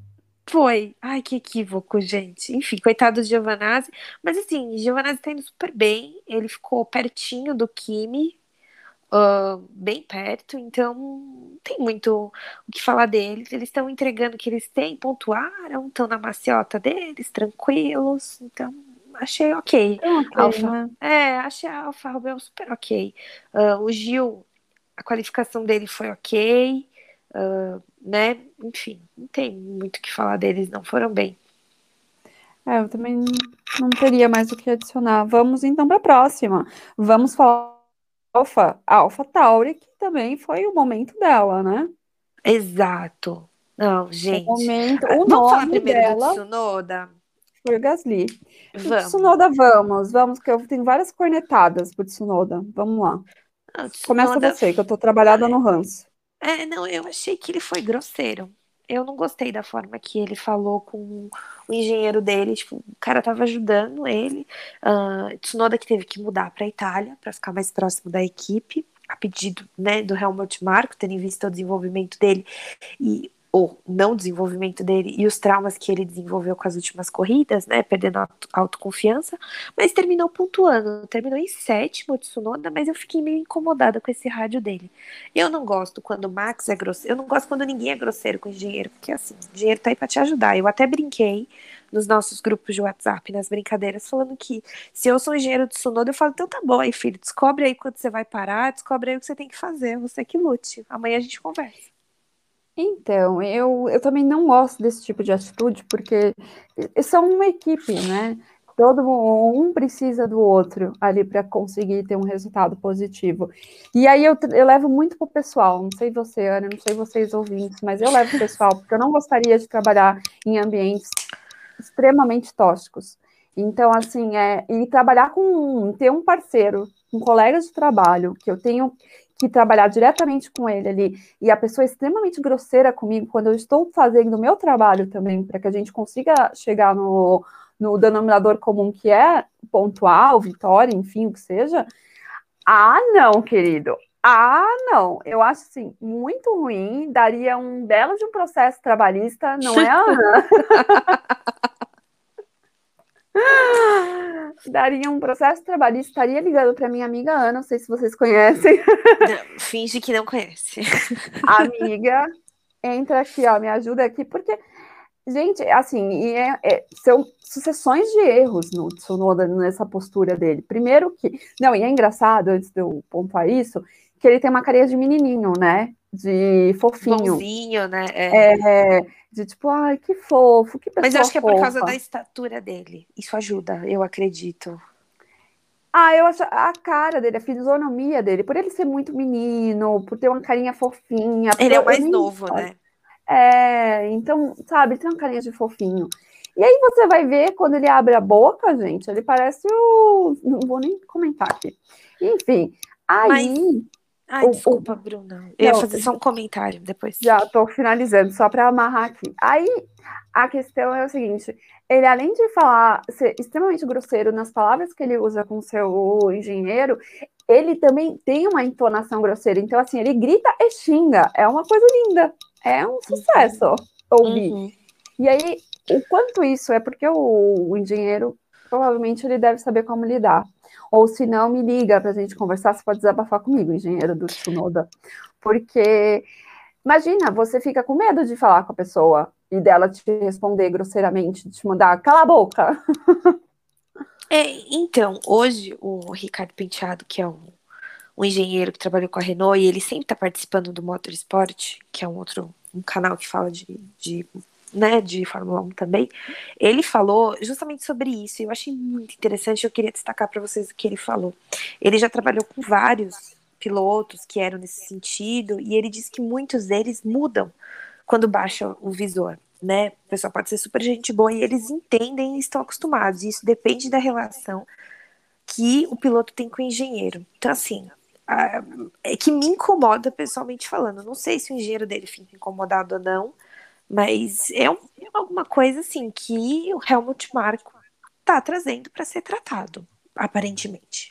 Foi. Ai, que equívoco, gente. Enfim, coitado do Giovanazzi. Mas assim, Giovanazzi tá indo super bem. Ele ficou pertinho do Kimi, bem perto. Então, não tem muito o que falar deles. Eles estão entregando o que eles têm, pontuaram, estão na maciota deles, tranquilos. Então, achei ok. Ok, Alfa. né? É, achei a Alfa Romeo super ok. Ah, o Gil, a qualificação dele foi ok. ah, né? Enfim, não tem muito o que falar deles, não foram bem. É, eu também não teria mais o que adicionar. Vamos então para a próxima. Vamos falar Alfa, Alfa Tauri, que também foi o momento dela, né? Exato. Não, O gente. momento, Ah, o Vamos falar primeiro do dela Tsunoda? foi o Gasly. O Vamos. Tsunoda, vamos, vamos, que eu tenho várias cornetadas pro Tsunoda. Vamos lá. Ah, o Começa Tsunoda- você, que eu tô trabalhada no ranço. É, não, eu achei que ele foi grosseiro. Eu não gostei da forma que ele falou com o engenheiro dele. Tipo, o cara tava ajudando ele. Ah, Tsunoda que teve que mudar para Itália para ficar mais próximo da equipe, a pedido né, do Helmut Marko, tendo em vista o desenvolvimento dele e o não desenvolvimento dele e os traumas que ele desenvolveu com as últimas corridas, né, perdendo a auto- autoconfiança, mas terminou pontuando, terminou em sétimo o Tsunoda, mas eu fiquei meio incomodada com esse rádio dele. Eu não gosto quando o Max é grosseiro. Eu não gosto quando ninguém é grosseiro com o engenheiro, porque assim, o tá aí pra te ajudar. Eu até brinquei nos nossos grupos de WhatsApp, nas brincadeiras, falando que se eu sou engenheiro de Sonoda, eu falo, então tá bom aí, filho, descobre aí quando você vai parar, descobre aí o que você tem que fazer, você que lute. Amanhã a gente conversa. Então, eu, eu também não gosto desse tipo de atitude, porque são uma equipe, né? Todo um precisa do outro ali para conseguir ter um resultado positivo. E aí eu, eu levo muito pro pessoal, não sei você, Ana, não sei vocês ouvintes, mas eu levo pro pessoal, porque eu não gostaria de trabalhar em ambientes extremamente tóxicos. Então, assim, é, e trabalhar com ter um parceiro, um colega de trabalho, que eu tenho que trabalhar diretamente com ele ali, e a pessoa é extremamente grosseira comigo quando eu estou fazendo o meu trabalho também, para que a gente consiga chegar no, no denominador comum que é pontual, vitória, enfim, o que seja. Ah, não, querido. Ah, não. Eu acho assim, muito ruim, daria um belo de um processo trabalhista, não é, Ana? daria um processo trabalhista, estaria ligando para minha amiga Ana, não sei se vocês conhecem. Não, finge que não conhece. amiga, entra aqui, ó, me ajuda aqui, porque, gente, assim, e é, é, são sucessões de erros no Tsunoda nessa postura dele. Primeiro que, não, e é engraçado, antes de eu pontuar isso, que ele tem uma carinha de menininho, né? De fofinho. Bonzinho, né? É. é de tipo, ai, que fofo, que pessoa Mas eu acho que é por fofa. causa da estatura dele. Isso ajuda, eu acredito. Ah, eu acho a cara dele, a fisionomia dele, por ele ser muito menino, por ter uma carinha fofinha. Ele é o mais nem- novo, né? É, então, sabe, ele tem uma carinha de fofinho. E aí você vai ver quando ele abre a boca, gente, ele parece o. Não vou nem comentar aqui. Enfim, aí Ai, O- desculpa, Bruna. Eu ia Não, fazer só um comentário depois. já estou finalizando, só para amarrar aqui. Aí a questão é o seguinte: ele, além de falar, ser extremamente grosseiro nas palavras que ele usa com seu engenheiro, ele também tem uma entonação grosseira. Então, assim, ele grita e xinga. É uma coisa linda. É um sucesso ouvir. Uhum. E aí, o quanto isso é porque o, o engenheiro provavelmente ele deve saber como lidar. Ou se não, me liga para a gente conversar, você pode desabafar comigo, engenheiro do Tsunoda. Porque, imagina, você fica com medo de falar com a pessoa e dela te responder grosseiramente, te mandar, cala a boca. É, então, hoje o Ricardo Penteado, que é um, um engenheiro que trabalhou com a Renault, e ele sempre está participando do Motorsport, que é um outro um canal que fala de, de, né, de Fórmula 1 também. Ele falou justamente sobre isso, eu achei muito interessante. Eu queria destacar para vocês o que ele falou. Ele já trabalhou com vários pilotos que eram nesse sentido, e ele disse que muitos deles mudam quando baixa o visor né? O pessoal pode ser super gente boa e eles entendem e estão acostumados. E isso depende da relação que o piloto tem com o engenheiro. Então, assim, é que me incomoda pessoalmente falando. Não sei se o engenheiro dele fica incomodado ou não, mas é, um- é alguma coisa assim que o Helmut Marko tá trazendo para ser tratado, aparentemente.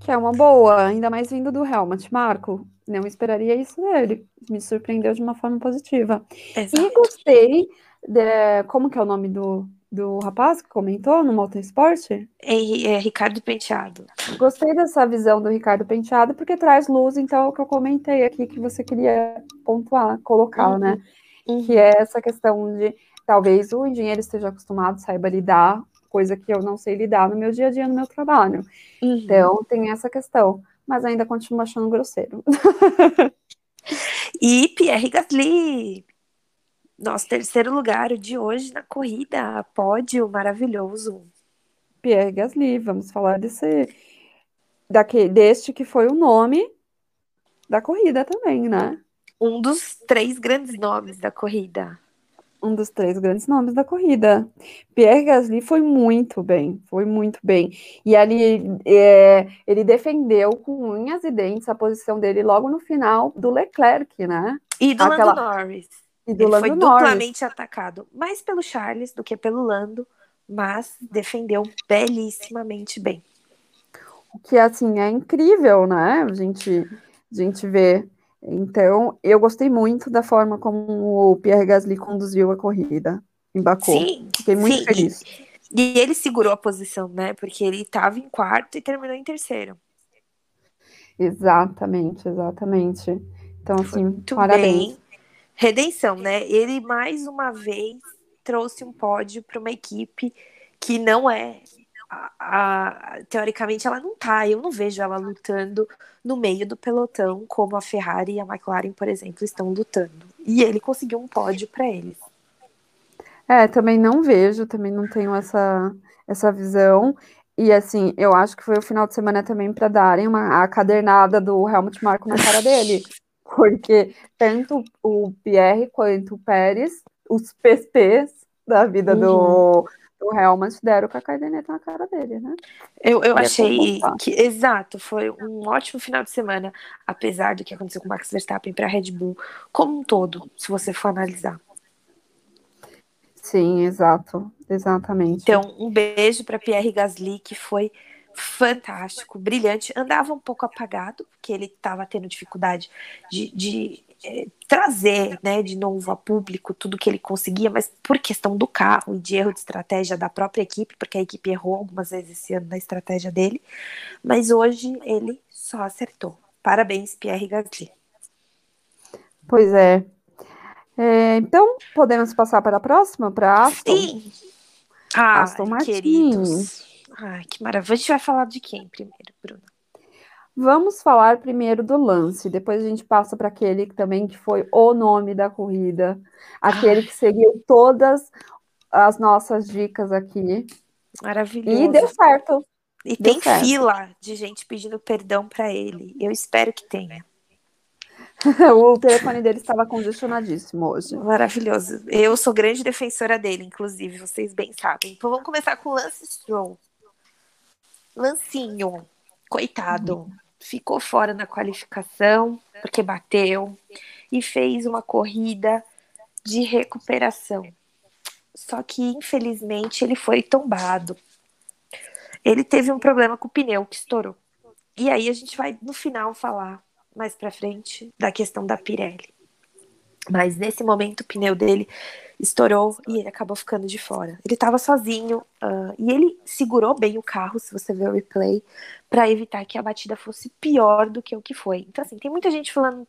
Que é uma boa, ainda mais vindo do Helmut. Marco, não esperaria isso dele. Me surpreendeu de uma forma positiva. E Exato. gostei, de, como que é o nome do, do rapaz que comentou no Motorsport? É, é Ricardo Penteado. Gostei dessa visão do Ricardo Penteado, porque traz luz, então, o que eu comentei aqui, que você queria pontuar, colocar, Uhum. né? Uhum. Que é essa questão de, talvez o engenheiro esteja acostumado, saiba lidar, coisa que eu não sei lidar no meu dia a dia, no meu trabalho. Uhum. Então, tem essa questão. Mas ainda continuo achando grosseiro. E Pierre Gasly, nosso terceiro lugar de hoje na corrida, pódio maravilhoso. Pierre Gasly, vamos falar desse, daque, deste que foi o nome da corrida também, né? Um dos três grandes nomes da corrida. um dos três grandes nomes da corrida. Pierre Gasly foi muito bem, foi muito bem. E ali é, ele defendeu com unhas e dentes a posição dele logo no final do Leclerc, né? E do Aquela- Lando Norris. E do Ele Lando foi Norris. duplamente atacado, mais pelo Charles do que pelo Lando, mas defendeu belíssimamente bem. O que assim é incrível, né? A gente, a gente vê. Então, eu gostei muito da forma como o Pierre Gasly conduziu a corrida em Baku. Sim, Fiquei muito sim. feliz. E ele segurou a posição, né? Porque ele estava em quarto e terminou em terceiro. Exatamente, exatamente. Então, assim, Muito parabéns. bem. Redenção, né? Ele mais uma vez trouxe um pódio para uma equipe que não é. A- a- teoricamente, ela não tá. Eu não vejo ela lutando no meio do pelotão como a Ferrari e a McLaren, por exemplo, estão lutando. E ele conseguiu um pódio para eles. É, também não vejo, também não tenho essa, essa visão. E assim, eu acho que foi o final de semana também para darem uma, a cadernada do Helmut Marko na cara dele. Porque tanto o Pierre quanto o Pérez, os PPs da vida do, do Helmut, deram com a caderneta na cara dele, né? Eu, eu achei que, exato, foi um ótimo final de semana, apesar do que aconteceu com o Max Verstappen para a Red Bull, como um todo, se você for analisar. Sim, exato, exatamente. Então, um beijo para Pierre Gasly, que foi fantástico, brilhante. Andava um pouco apagado, porque ele estava tendo dificuldade de, de, eh, trazer né, de novo a público tudo que ele conseguia, mas por questão do carro e de erro de estratégia da própria equipe, porque a equipe errou algumas vezes esse ano na estratégia dele. Mas hoje ele só acertou. Parabéns, Pierre Gasly. Pois é. É, então, podemos passar para a próxima, para Aston? Sim! Ah, Aston Martin. queridos. Ai, que maravilha. A gente vai falar de quem primeiro, Bruna? Vamos falar primeiro do lance, depois a gente passa para aquele que também que foi o nome da corrida, aquele que seguiu todas as nossas dicas aqui. Maravilhoso. E deu certo. E deu tem certo. fila de gente pedindo perdão para ele. Eu espero que tenha. o telefone dele estava congestionadíssimo hoje. Maravilhoso. Eu sou grande defensora dele, inclusive, vocês bem sabem. Então vamos começar com o Lance Stroll. Lancinho, coitado, ficou fora na qualificação porque bateu e fez uma corrida de recuperação. Só que infelizmente ele foi tombado. Ele teve um problema com o pneu que estourou. E aí a gente vai no final falar mais para frente da questão da Pirelli. Mas nesse momento o pneu dele estourou e ele acabou ficando de fora. Ele estava sozinho uh, e ele segurou bem o carro, se você ver o replay, para evitar que a batida fosse pior do que o que foi. Então, assim, tem muita gente falando,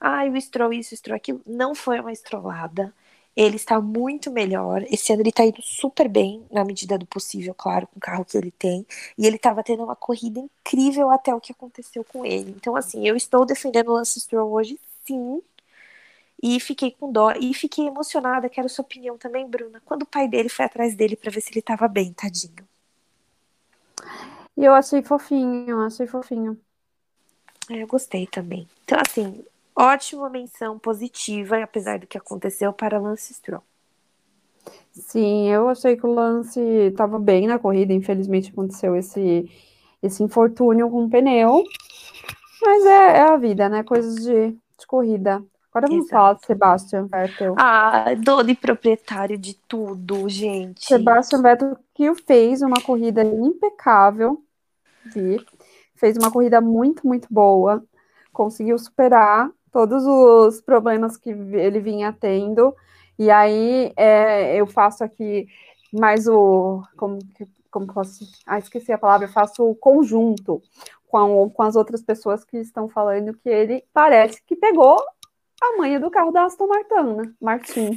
ah, o Stroll isso, Stroll aquilo. Não foi uma estrolada. Ele está muito melhor. Esse ano ele está indo super bem, na medida do possível, claro, com o carro que ele tem. E ele estava tendo uma corrida incrível até o que aconteceu com ele. Então, assim, eu estou defendendo o Lance Stroll hoje, sim. E fiquei com dó. E fiquei emocionada. Quero sua opinião também, Bruna. Quando o pai dele foi atrás dele para ver se ele estava bem, tadinho. E eu achei fofinho, achei fofinho. É, eu gostei também. Então, assim, ótima menção positiva, apesar do que aconteceu, para Lance Stroll. Sim, eu achei que o Lance estava bem na corrida, infelizmente aconteceu esse, esse infortúnio com o pneu, mas é, é a vida, né? Coisas de, de corrida. Agora vamos Exato. falar de Sebastian Vettel. Ah, dono e proprietário de tudo, gente. Sebastian Vettel que fez uma corrida impecável, vi. fez uma corrida muito, muito boa, conseguiu superar todos os problemas que ele vinha tendo, e aí é, eu faço aqui mais o, como, como posso, ah, esqueci a palavra, eu faço o conjunto com, com as outras pessoas que estão falando que ele parece que pegou a manha do carro da Aston Martin, né? Martin.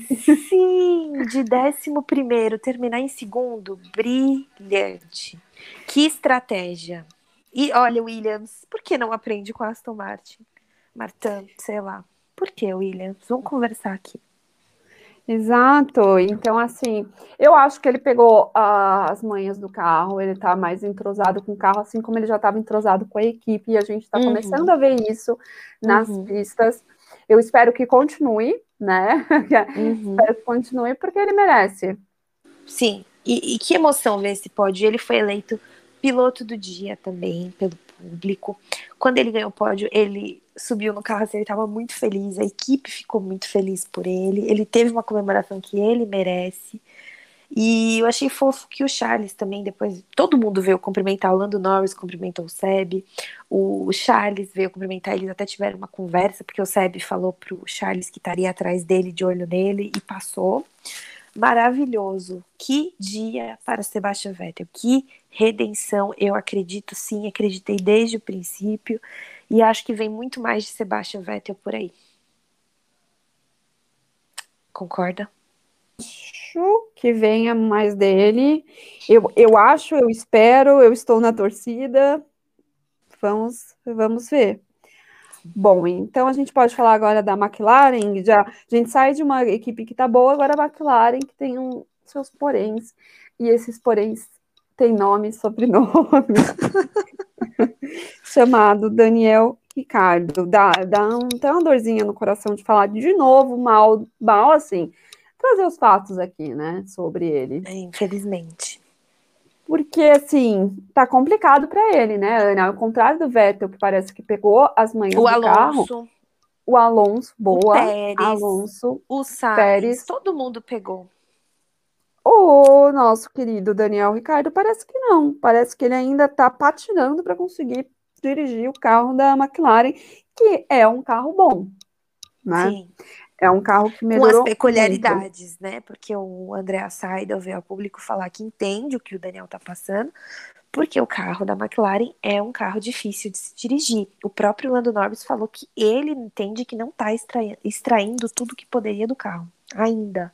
Sim, de décimo primeiro, terminar em segundo, brilhante. Que estratégia. E olha, Williams, por que não aprende com a Aston Martin? Martin, sei lá. Por que, Williams? Vamos conversar aqui. Exato. Então, assim, eu acho que ele pegou ah, as manhas do carro, ele tá mais entrosado com o carro, assim como ele já estava entrosado com a equipe, e a gente está Uhum. começando a ver isso nas Uhum. pistas. Eu espero que continue, né? Uhum. espero que continue, porque ele merece. Sim, e, e que emoção ver esse pódio. Ele foi eleito piloto do dia também pelo público. Quando ele ganhou o pódio, ele subiu no carro, assim, ele estava muito feliz, a equipe ficou muito feliz por ele. Ele teve uma comemoração que ele merece. E eu achei fofo que o Charles também, depois, todo mundo veio cumprimentar, o Lando Norris cumprimentou o Seb, o Charles veio cumprimentar, eles até tiveram uma conversa, porque o Seb falou pro Charles que estaria atrás dele, de olho nele, e passou. Maravilhoso. Que dia para Sebastian Vettel. Que redenção. Eu acredito sim, acreditei desde o princípio. E acho que vem muito mais de Sebastian Vettel por aí. Concorda? Acho que venha mais dele. Eu, eu acho, eu espero, eu estou na torcida. Vamos, vamos ver. Bom, então a gente pode falar agora da McLaren. Já, a gente sai de uma equipe que tá boa, agora a McLaren que tem um, seus poréns. E esses poréns têm nome e sobrenome. Chamado Daniel Ricardo. Dá, dá um, uma dorzinha no coração de falar de novo mal, mal assim. Trazer os fatos aqui, né, sobre ele. É, infelizmente. Porque, assim, tá complicado para ele, né, Ana? Ao contrário do Vettel, que parece que pegou as manhas O do carro. Alonso, O Alonso, boa. Pérez. Alonso. o Sainz, Pérez. todo mundo pegou. O nosso querido Daniel Ricardo parece que não. Parece que ele ainda tá patinando para conseguir dirigir o carro da McLaren, que é um carro bom, né? Sim. É um carro que com melhorou as peculiaridades, né? Porque o André Seidel veio ao público falar que entende o que o Daniel tá passando, porque o carro da McLaren é um carro difícil de se dirigir. O próprio Lando Norris falou que ele entende que não tá extrai- extraindo tudo que poderia do carro, ainda.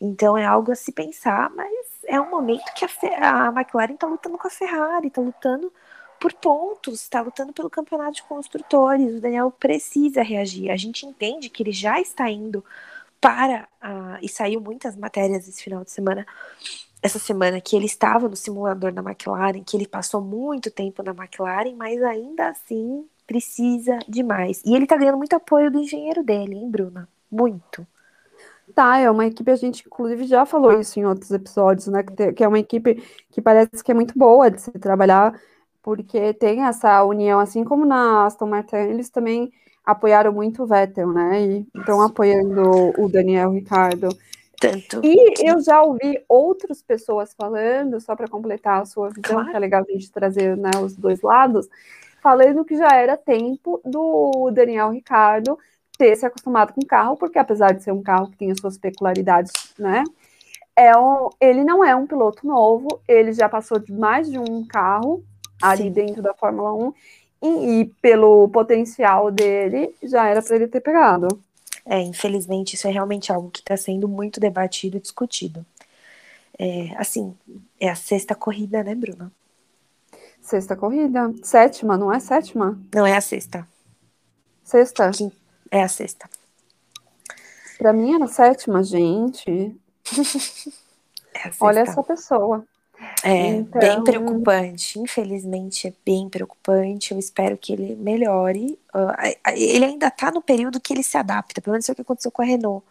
Então é algo a se pensar, mas é um momento que a, Fe- a McLaren tá lutando com a Ferrari, tá lutando por pontos, está lutando pelo campeonato de construtores. O Daniel precisa reagir. A gente entende que ele já está indo para. Uh, e saiu muitas matérias esse final de semana, essa semana, que ele estava no simulador da McLaren, que ele passou muito tempo na McLaren, mas ainda assim precisa de mais. E ele está ganhando muito apoio do engenheiro dele, hein, Bruna? Muito. Tá, é uma equipe, a gente inclusive já falou isso em outros episódios, né? Que, é uma equipe que parece que é muito boa de se trabalhar, porque tem essa união, assim como na Aston Martin, eles também apoiaram muito o Vettel, né? E estão apoiando o Daniel Ricardo. Tanto. E eu já ouvi outras pessoas falando, só para completar a sua visão, claro. que é legal a gente trazer né, os dois lados, falando que já era tempo do Daniel Ricardo ter se acostumado com o carro, porque apesar de ser um carro que tem as suas peculiaridades, né? É um, ele não é um piloto novo, ele já passou de mais de um carro ali Sim. dentro da Fórmula 1, e, e pelo potencial dele, já era para ele ter pegado. É, infelizmente, isso é realmente algo que está sendo muito debatido e discutido. É, assim, é a sexta corrida, né, Bruna? Sexta corrida. Sétima, não é sétima? Não, é a sexta. Sexta? É a sexta. Pra mim era a sétima, gente. é Olha essa pessoa. É então... bem preocupante, infelizmente é bem preocupante. Eu espero que ele melhore. Ele ainda está no período que ele se adapta, pelo menos é o que aconteceu com a Renault.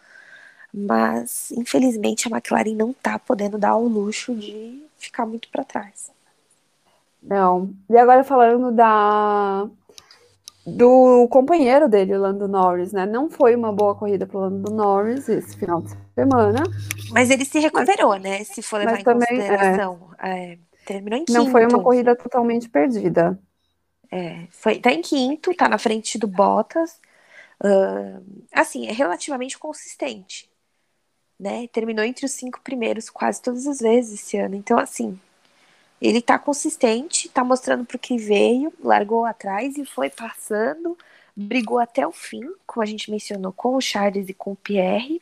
Mas infelizmente a McLaren não está podendo dar o luxo de ficar muito para trás. Não. E agora falando da do companheiro dele, o Lando Norris, né? Não foi uma boa corrida pro Lando Norris esse final de semana. Mas ele se recuperou, mas, né? Se for levar em também, é. consideração. É, é, terminou em quinto. Não foi uma corrida totalmente perdida. É, foi, tá em quinto, tá na frente do Bottas. Uh, assim, é relativamente consistente. Né? Terminou entre os cinco primeiros quase todas as vezes esse ano. Então, assim, ele tá consistente, tá mostrando pro que veio, largou atrás e foi passando, brigou até o fim, como a gente mencionou, com o Charles e com o Pierre.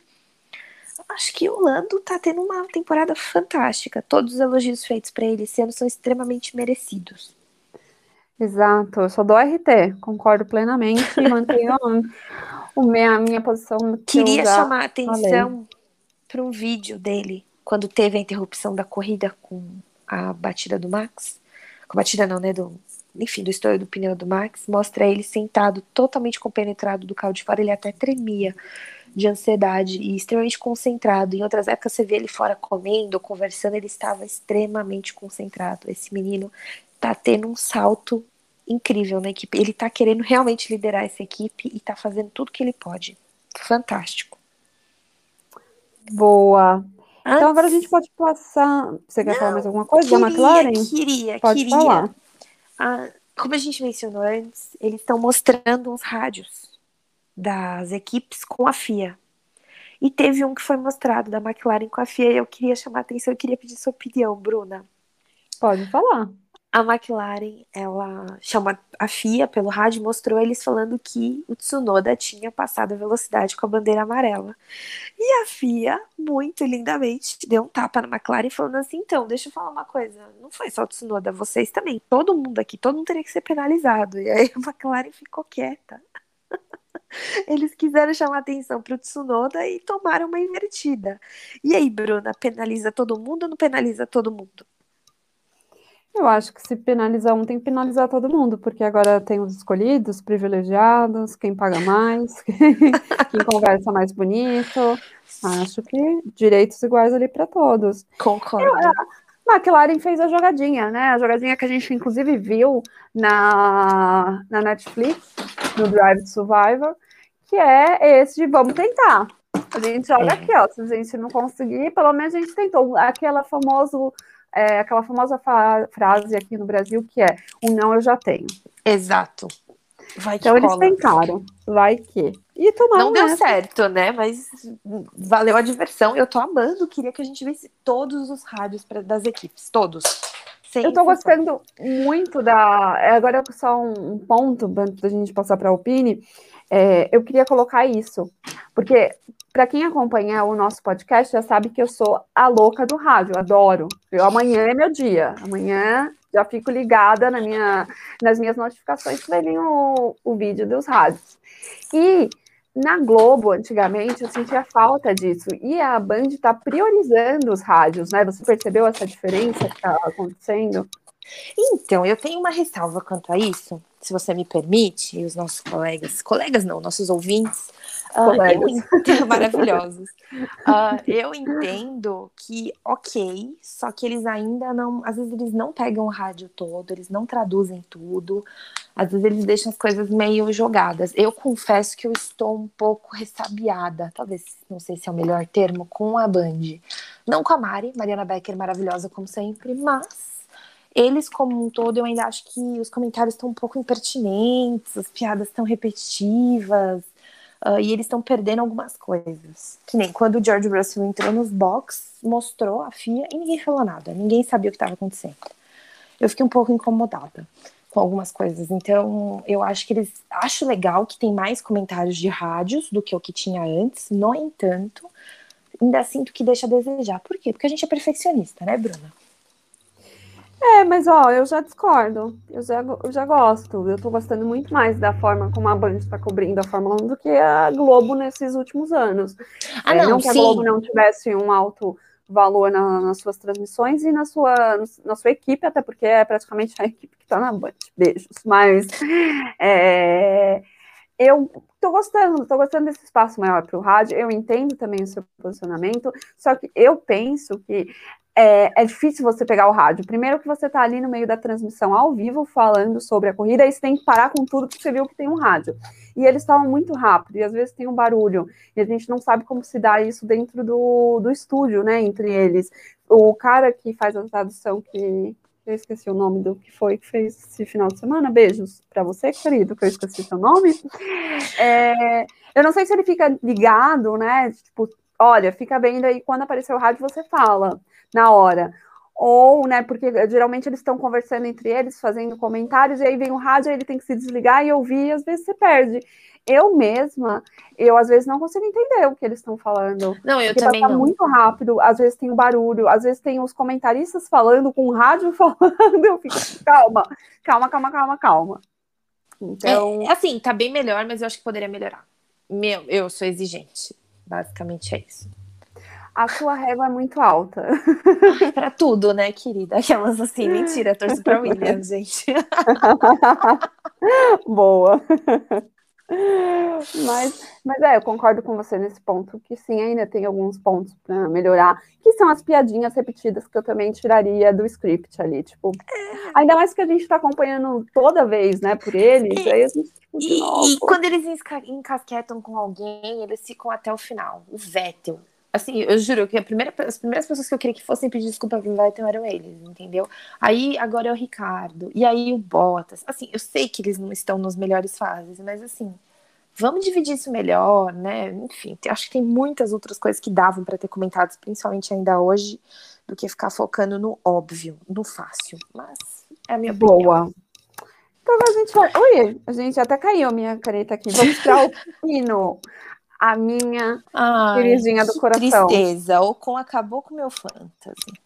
Acho que o Lando tá tendo uma temporada fantástica. Todos os elogios feitos para ele esse ano são extremamente merecidos. Exato, eu só dou RT, concordo plenamente e mantenho o minha, a minha posição. Que Queria chamar a atenção para um vídeo dele, quando teve a interrupção da corrida com a batida do Max, com a batida não, né, do, enfim, do estouro do pneu do Max, mostra ele sentado totalmente compenetrado do carro de fora, ele até tremia de ansiedade e extremamente concentrado. Em outras épocas você vê ele fora comendo conversando, ele estava extremamente concentrado. Esse menino tá tendo um salto incrível na equipe. Ele tá querendo realmente liderar essa equipe e tá fazendo tudo que ele pode. Fantástico. Boa. Antes... Então agora a gente pode passar. Você quer Não, falar mais alguma coisa queria, da McLaren? Queria, pode queria. Falar. Ah, como a gente mencionou antes, eles estão mostrando uns rádios das equipes com a FIA. E teve um que foi mostrado da McLaren com a FIA e eu queria chamar a atenção, eu queria pedir sua opinião, Bruna. Pode falar a McLaren, ela chama a FIA pelo rádio, mostrou eles falando que o Tsunoda tinha passado a velocidade com a bandeira amarela. E a FIA, muito lindamente, deu um tapa na McLaren falando assim: então, deixa eu falar uma coisa, não foi só o Tsunoda, vocês também, todo mundo aqui, todo mundo teria que ser penalizado. E aí a McLaren ficou quieta. Eles quiseram chamar atenção para o Tsunoda e tomaram uma invertida. E aí, Bruna, penaliza todo mundo ou não penaliza todo mundo? Eu acho que se penalizar um, tem que penalizar todo mundo, porque agora tem os escolhidos, privilegiados, quem paga mais, quem conversa mais bonito. Acho que direitos iguais ali para todos. Concordo. Eu, a McLaren fez a jogadinha, né? A jogadinha que a gente inclusive viu na, na Netflix, no Drive to Survivor, que é esse de vamos tentar. A gente joga é. aqui, ó. Se a gente não conseguir, pelo menos a gente tentou. Aquela famoso é, aquela famosa frase aqui no Brasil que é: o um não eu já tenho. Exato. Vai então eles tentaram, vai que. E tomaram Não deu essa. certo, né? Mas valeu a diversão. Eu tô amando, queria que a gente visse todos os rádios pra, das equipes, todos. Sem eu tô gostando muito da. É, agora só um ponto, antes da gente passar para a Alpine. É, eu queria colocar isso, porque para quem acompanha o nosso podcast já sabe que eu sou a louca do rádio, adoro. Eu, amanhã é meu dia, amanhã já fico ligada na minha, nas minhas notificações para ver o, o vídeo dos rádios. E na Globo, antigamente, eu sentia falta disso. E a Band está priorizando os rádios, né? Você percebeu essa diferença que está acontecendo? Então, eu tenho uma ressalva quanto a isso, se você me permite, e os nossos colegas, colegas não, nossos ouvintes, uh, eu entendo, maravilhosos. Uh, eu entendo que, ok, só que eles ainda não, às vezes eles não pegam o rádio todo, eles não traduzem tudo, às vezes eles deixam as coisas meio jogadas. Eu confesso que eu estou um pouco ressabiada, talvez, não sei se é o melhor termo, com a Band. Não com a Mari, Mariana Becker maravilhosa como sempre, mas eles, como um todo, eu ainda acho que os comentários estão um pouco impertinentes, as piadas estão repetitivas, uh, e eles estão perdendo algumas coisas. Que nem quando o George Russell entrou nos box, mostrou a FIA e ninguém falou nada, ninguém sabia o que estava acontecendo. Eu fiquei um pouco incomodada com algumas coisas. Então, eu acho que eles. Acho legal que tem mais comentários de rádios do que o que tinha antes. No entanto, ainda sinto que deixa a desejar. Por quê? Porque a gente é perfeccionista, né, Bruna? É, mas ó, eu já discordo. Eu já, eu já gosto. Eu tô gostando muito mais da forma como a Band está cobrindo a Fórmula 1 do que a Globo nesses últimos anos. Ah, é, não, não que a Globo não tivesse um alto valor na, nas suas transmissões e na sua, na sua equipe, até porque é praticamente a equipe que está na Band. Beijos. Mas é, eu tô gostando, tô gostando desse espaço maior para o rádio. Eu entendo também o seu posicionamento, só que eu penso que é, é, difícil você pegar o rádio. Primeiro que você está ali no meio da transmissão ao vivo falando sobre a corrida, aí você tem que parar com tudo que você viu que tem um rádio. E eles estavam muito rápido, e às vezes tem um barulho, e a gente não sabe como se dá isso dentro do, do estúdio, né, entre eles. O cara que faz a tradução, que eu esqueci o nome do que foi que fez esse final de semana, beijos para você, querido, que eu esqueci seu nome. É, eu não sei se ele fica ligado, né, tipo, olha, fica vendo aí, quando aparecer o rádio você fala na hora. Ou, né, porque geralmente eles estão conversando entre eles, fazendo comentários, e aí vem o rádio, ele tem que se desligar e ouvir, e às vezes você perde. Eu mesma, eu às vezes não consigo entender o que eles estão falando. Não, eu também não. muito rápido, às vezes tem o barulho, às vezes tem os comentaristas falando com o rádio falando, eu fico, calma, calma, calma, calma, calma. Então... É, assim, tá bem melhor, mas eu acho que poderia melhorar. Meu, eu sou exigente. Basicamente é isso a sua régua é muito alta. Para tudo, né, querida? Aquelas assim, mentira, torço para Williams, gente. Boa. Mas, mas é, eu concordo com você nesse ponto, que sim, ainda tem alguns pontos para melhorar, que são as piadinhas repetidas que eu também tiraria do script ali, tipo, é. ainda mais que a gente está acompanhando toda vez, né, por eles, é. aí a gente, tipo, e, e, quando eles encasquetam com alguém, eles ficam até o final. O Vettel, assim, eu juro que primeira, as primeiras pessoas que eu queria que fossem pedir desculpa pro Vettel eram eles, entendeu? Aí agora é o Ricardo, e aí o Bottas. Assim, eu sei que eles não estão nas melhores fases, mas assim, vamos dividir isso melhor, né? Enfim, acho que tem muitas outras coisas que davam para ter comentado, principalmente ainda hoje, do que ficar focando no óbvio, no fácil. Mas é a minha Boa. Opinião. Então a gente vai. Oi, a gente até caiu a minha caneta aqui. Vamos para o pino a minha Ai, queridinha do coração. Tristeza, Ocon acabou com o meu fantasy.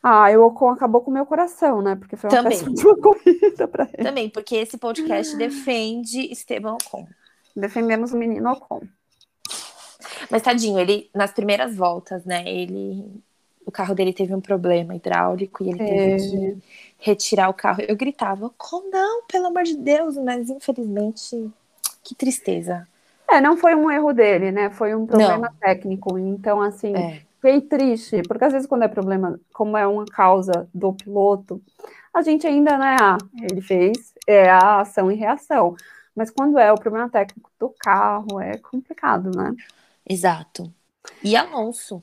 Ah, o Ocon acabou com o meu coração, né? Porque foi uma Também. péssima corrida para ele. Também, porque esse podcast defende Esteban Ocon. Defendemos o menino Ocon. Mas tadinho, ele nas primeiras voltas, né? Ele o carro dele teve um problema hidráulico e ele é. teve que retirar o carro. Eu gritava, Ocon, não, pelo amor de Deus, mas infelizmente, que tristeza. É, não foi um erro dele, né? Foi um problema não. técnico. Então, assim, é. fiquei triste, porque às vezes quando é problema, como é uma causa do piloto, a gente ainda, né? Ah, ele fez, é a ação e reação. Mas quando é o problema técnico do carro, é complicado, né? Exato. E Alonso?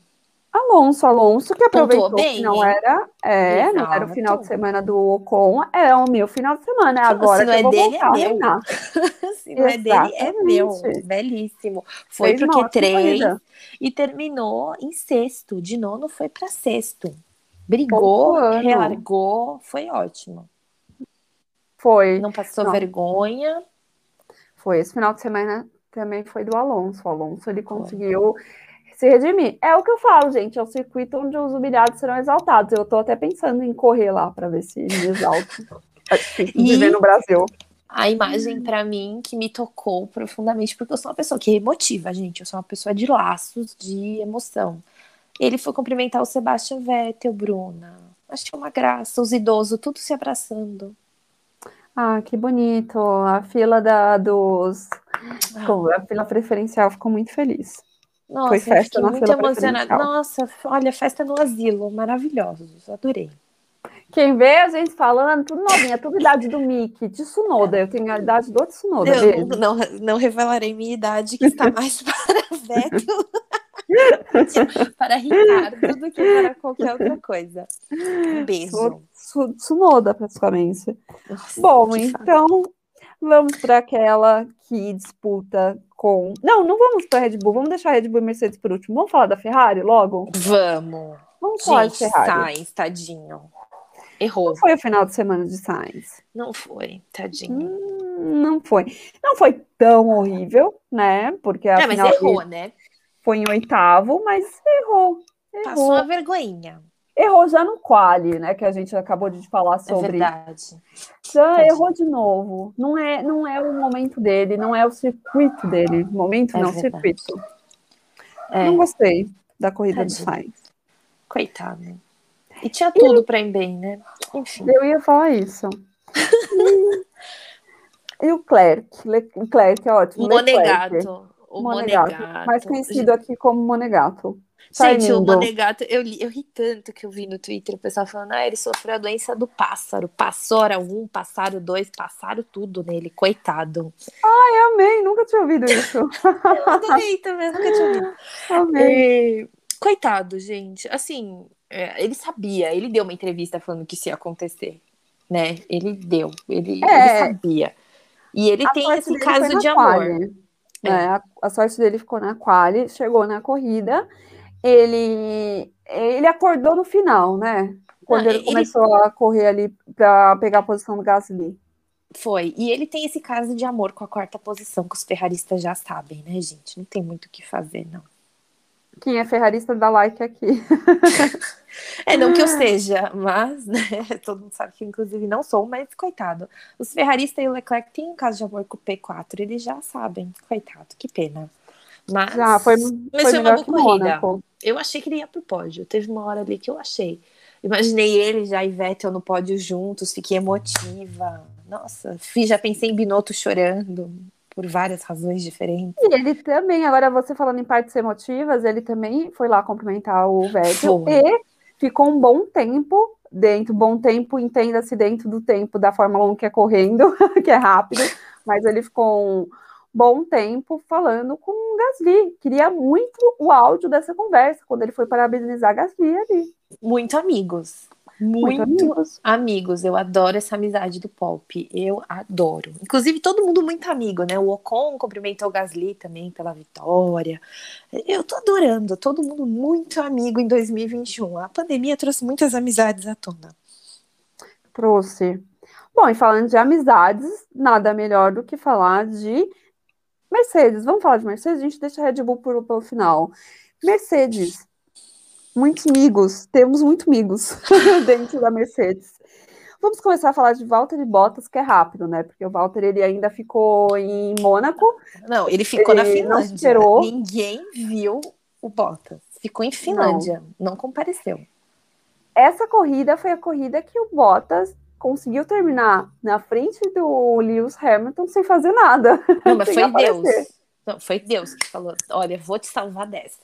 Alonso, Alonso, que aproveitou bem, que não era, é, não era o final de semana do Ocon, é o meu final de semana, é agora Se não é dele, é meu. Se não é dele, é meu, belíssimo. Foi porque três e terminou em sexto, de nono foi para sexto. Brigou, relargou, foi ótimo. Foi. Não passou não. vergonha. Foi, esse final de semana também foi do Alonso. O Alonso, ele conseguiu... Foi que se redimir. É o que eu falo, gente. É o circuito onde os humilhados serão exaltados. Eu tô até pensando em correr lá para ver se me exalto. Viver no Brasil. A imagem para mim que me tocou profundamente, porque eu sou uma pessoa que é emotiva, gente. Eu sou uma pessoa de laços, de emoção. Ele foi cumprimentar o Sebastian Vettel, Bruna. Achei uma graça, os idosos, tudo se abraçando. Ah, que bonito. A fila da, dos. Ah. A fila preferencial ficou muito feliz. Nossa, Foi festa na muito emocionada. Nossa, olha, festa no asilo, maravilhosos, adorei. Quem vê a gente falando, tudo novinha, tudo idade do Mickey, de Tsunoda. Eu tenho a idade do Tsunoda. Eu não, não, não revelarei minha idade, que está mais para Vettel, para Ricardo, do que para qualquer outra coisa. Um beijo. Tsunoda, praticamente. Nossa, Bom, então, fato. Vamos para aquela que disputa com. Não, não vamos para Red Bull, vamos deixar Red Bull e Mercedes por último. Vamos falar da Ferrari logo? Vamos. Vamos falar de Ferrari. Sainz, tadinho. Errou. Não foi o final de semana de Sainz. Não foi, tadinho. Hum, não foi. Não foi tão horrível, né? Porque a é, mas errou, né? Foi em oitavo, mas errou. errou. Passou uma vergonhinha. Errou já no quali, né? Que a gente acabou de falar é sobre. É verdade. Já errou de novo. Não é, não é o momento dele, não é o circuito dele. Momento é não, verdade. circuito. É. Não gostei da corrida Tadinho. do Sainz. Coitado. E tinha tudo para ir bem, né? Enfim. Eu ia falar isso. e o Clerc? O Clerc é ótimo. O Monegato. O Monegato, Monegato. Mais conhecido aqui como Monegato. Gente, o Monegato, eu, li, eu ri tanto que eu vi no Twitter o pessoal falando, ah, ele sofreu a doença do pássaro. Passou hora um, passaram dois, passaram tudo nele, coitado. Ai, amei, nunca tinha ouvido isso. eu adorei também, nunca tinha ouvido. Amei. E, coitado, gente. Assim, é, ele sabia, ele deu uma entrevista falando que isso ia acontecer, né? Ele deu, ele, é, ele sabia. E ele tem esse caso de amor. É. é. A, a, sorte dele ficou na quali, chegou na corrida, ele, ele acordou no final, né? Quando Não, ele, ele começou a correr ali para pegar a posição do Gasly. Foi. E ele tem esse caso de amor com a quarta posição, que os ferraristas já sabem, né, gente? Não tem muito o que fazer, não. Quem é ferrarista dá like aqui. é, não que eu seja, mas, né, todo mundo sabe que inclusive não sou, mas coitado. Os ferraristas e o Leclerc têm um caso de amor com o P4, eles já sabem, coitado, que pena. Mas, já, foi, mas foi, foi uma boa corrida. Eu achei que ele ia pro pódio, teve uma hora ali que eu achei. Imaginei ele já e Vettel no pódio juntos, fiquei emotiva. Nossa, já pensei em Binotto chorando por várias razões diferentes. E ele também, agora você falando em partes emotivas, ele também foi lá cumprimentar o Vettel e ficou um bom tempo dentro, bom tempo, entenda-se dentro do tempo da Fórmula 1 que é correndo, que é rápido, mas ele ficou um bom tempo falando com o Gasly. Queria muito o áudio dessa conversa, quando ele foi parabenizar Gasly ali. Muito amigos. Muito, amigos. amigos. Eu adoro essa amizade do Pop. Eu adoro. Inclusive, todo mundo muito amigo, né? O Ocon cumprimentou o Gasly também pela vitória. Eu tô adorando. Todo mundo muito amigo em 2021. A pandemia trouxe muitas amizades à tona. Trouxe. Bom, e falando de amizades, nada melhor do que falar de Mercedes. Vamos falar de Mercedes? A gente deixa a Red Bull por, pelo final. Mercedes muitos amigos, temos muitos amigos dentro da Mercedes. Vamos começar a falar de Walter e Bottas, que é rápido, né? Porque o Walter ele ainda ficou em Mônaco. Não, ele ficou ele na Finlândia. Ninguém viu o Bottas. Ficou em Finlândia, não. não compareceu. Essa corrida foi a corrida que o Bottas conseguiu terminar na frente do Lewis Hamilton sem fazer nada. Não, mas foi aparecer. Deus. Não, foi Deus que falou: olha, vou te salvar dessa.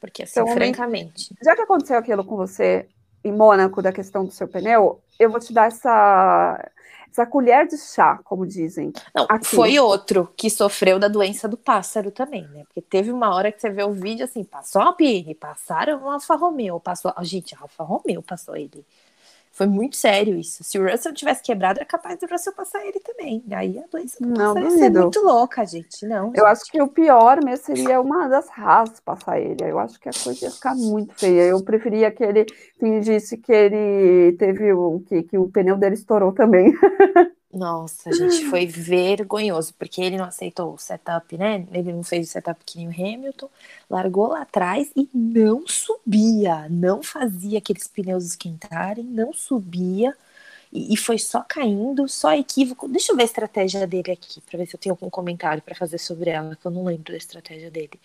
Porque, assim, então, francamente. Já que aconteceu aquilo com você em Mônaco, da questão do seu pneu, eu vou te dar essa, essa colher de chá, como dizem. Não, aqui. foi outro que sofreu da doença do pássaro também, né? Porque teve uma hora que você vê o vídeo assim, passou a Alpine, passaram o Alfa Romeo, passou. Gente, Alfa Romeo passou ele. Foi muito sério isso. Se o Russell tivesse quebrado, é capaz do Russell passar ele também. Aí a doença não ser muito louca, gente. Não. Eu gente. acho que o pior mesmo seria uma das Haas passar ele. Eu acho que a coisa ia ficar muito feia. Eu preferia que ele fingisse que ele teve o que, que o pneu dele estourou também. Nossa, gente, foi vergonhoso, porque ele não aceitou o setup, né? Ele não fez o setup que nem o Hamilton, largou lá atrás e não subia, não fazia aqueles pneus esquentarem, não subia e, e foi só caindo, só equívoco. Deixa eu ver a estratégia dele aqui, para ver se eu tenho algum comentário para fazer sobre ela, que eu não lembro da estratégia dele.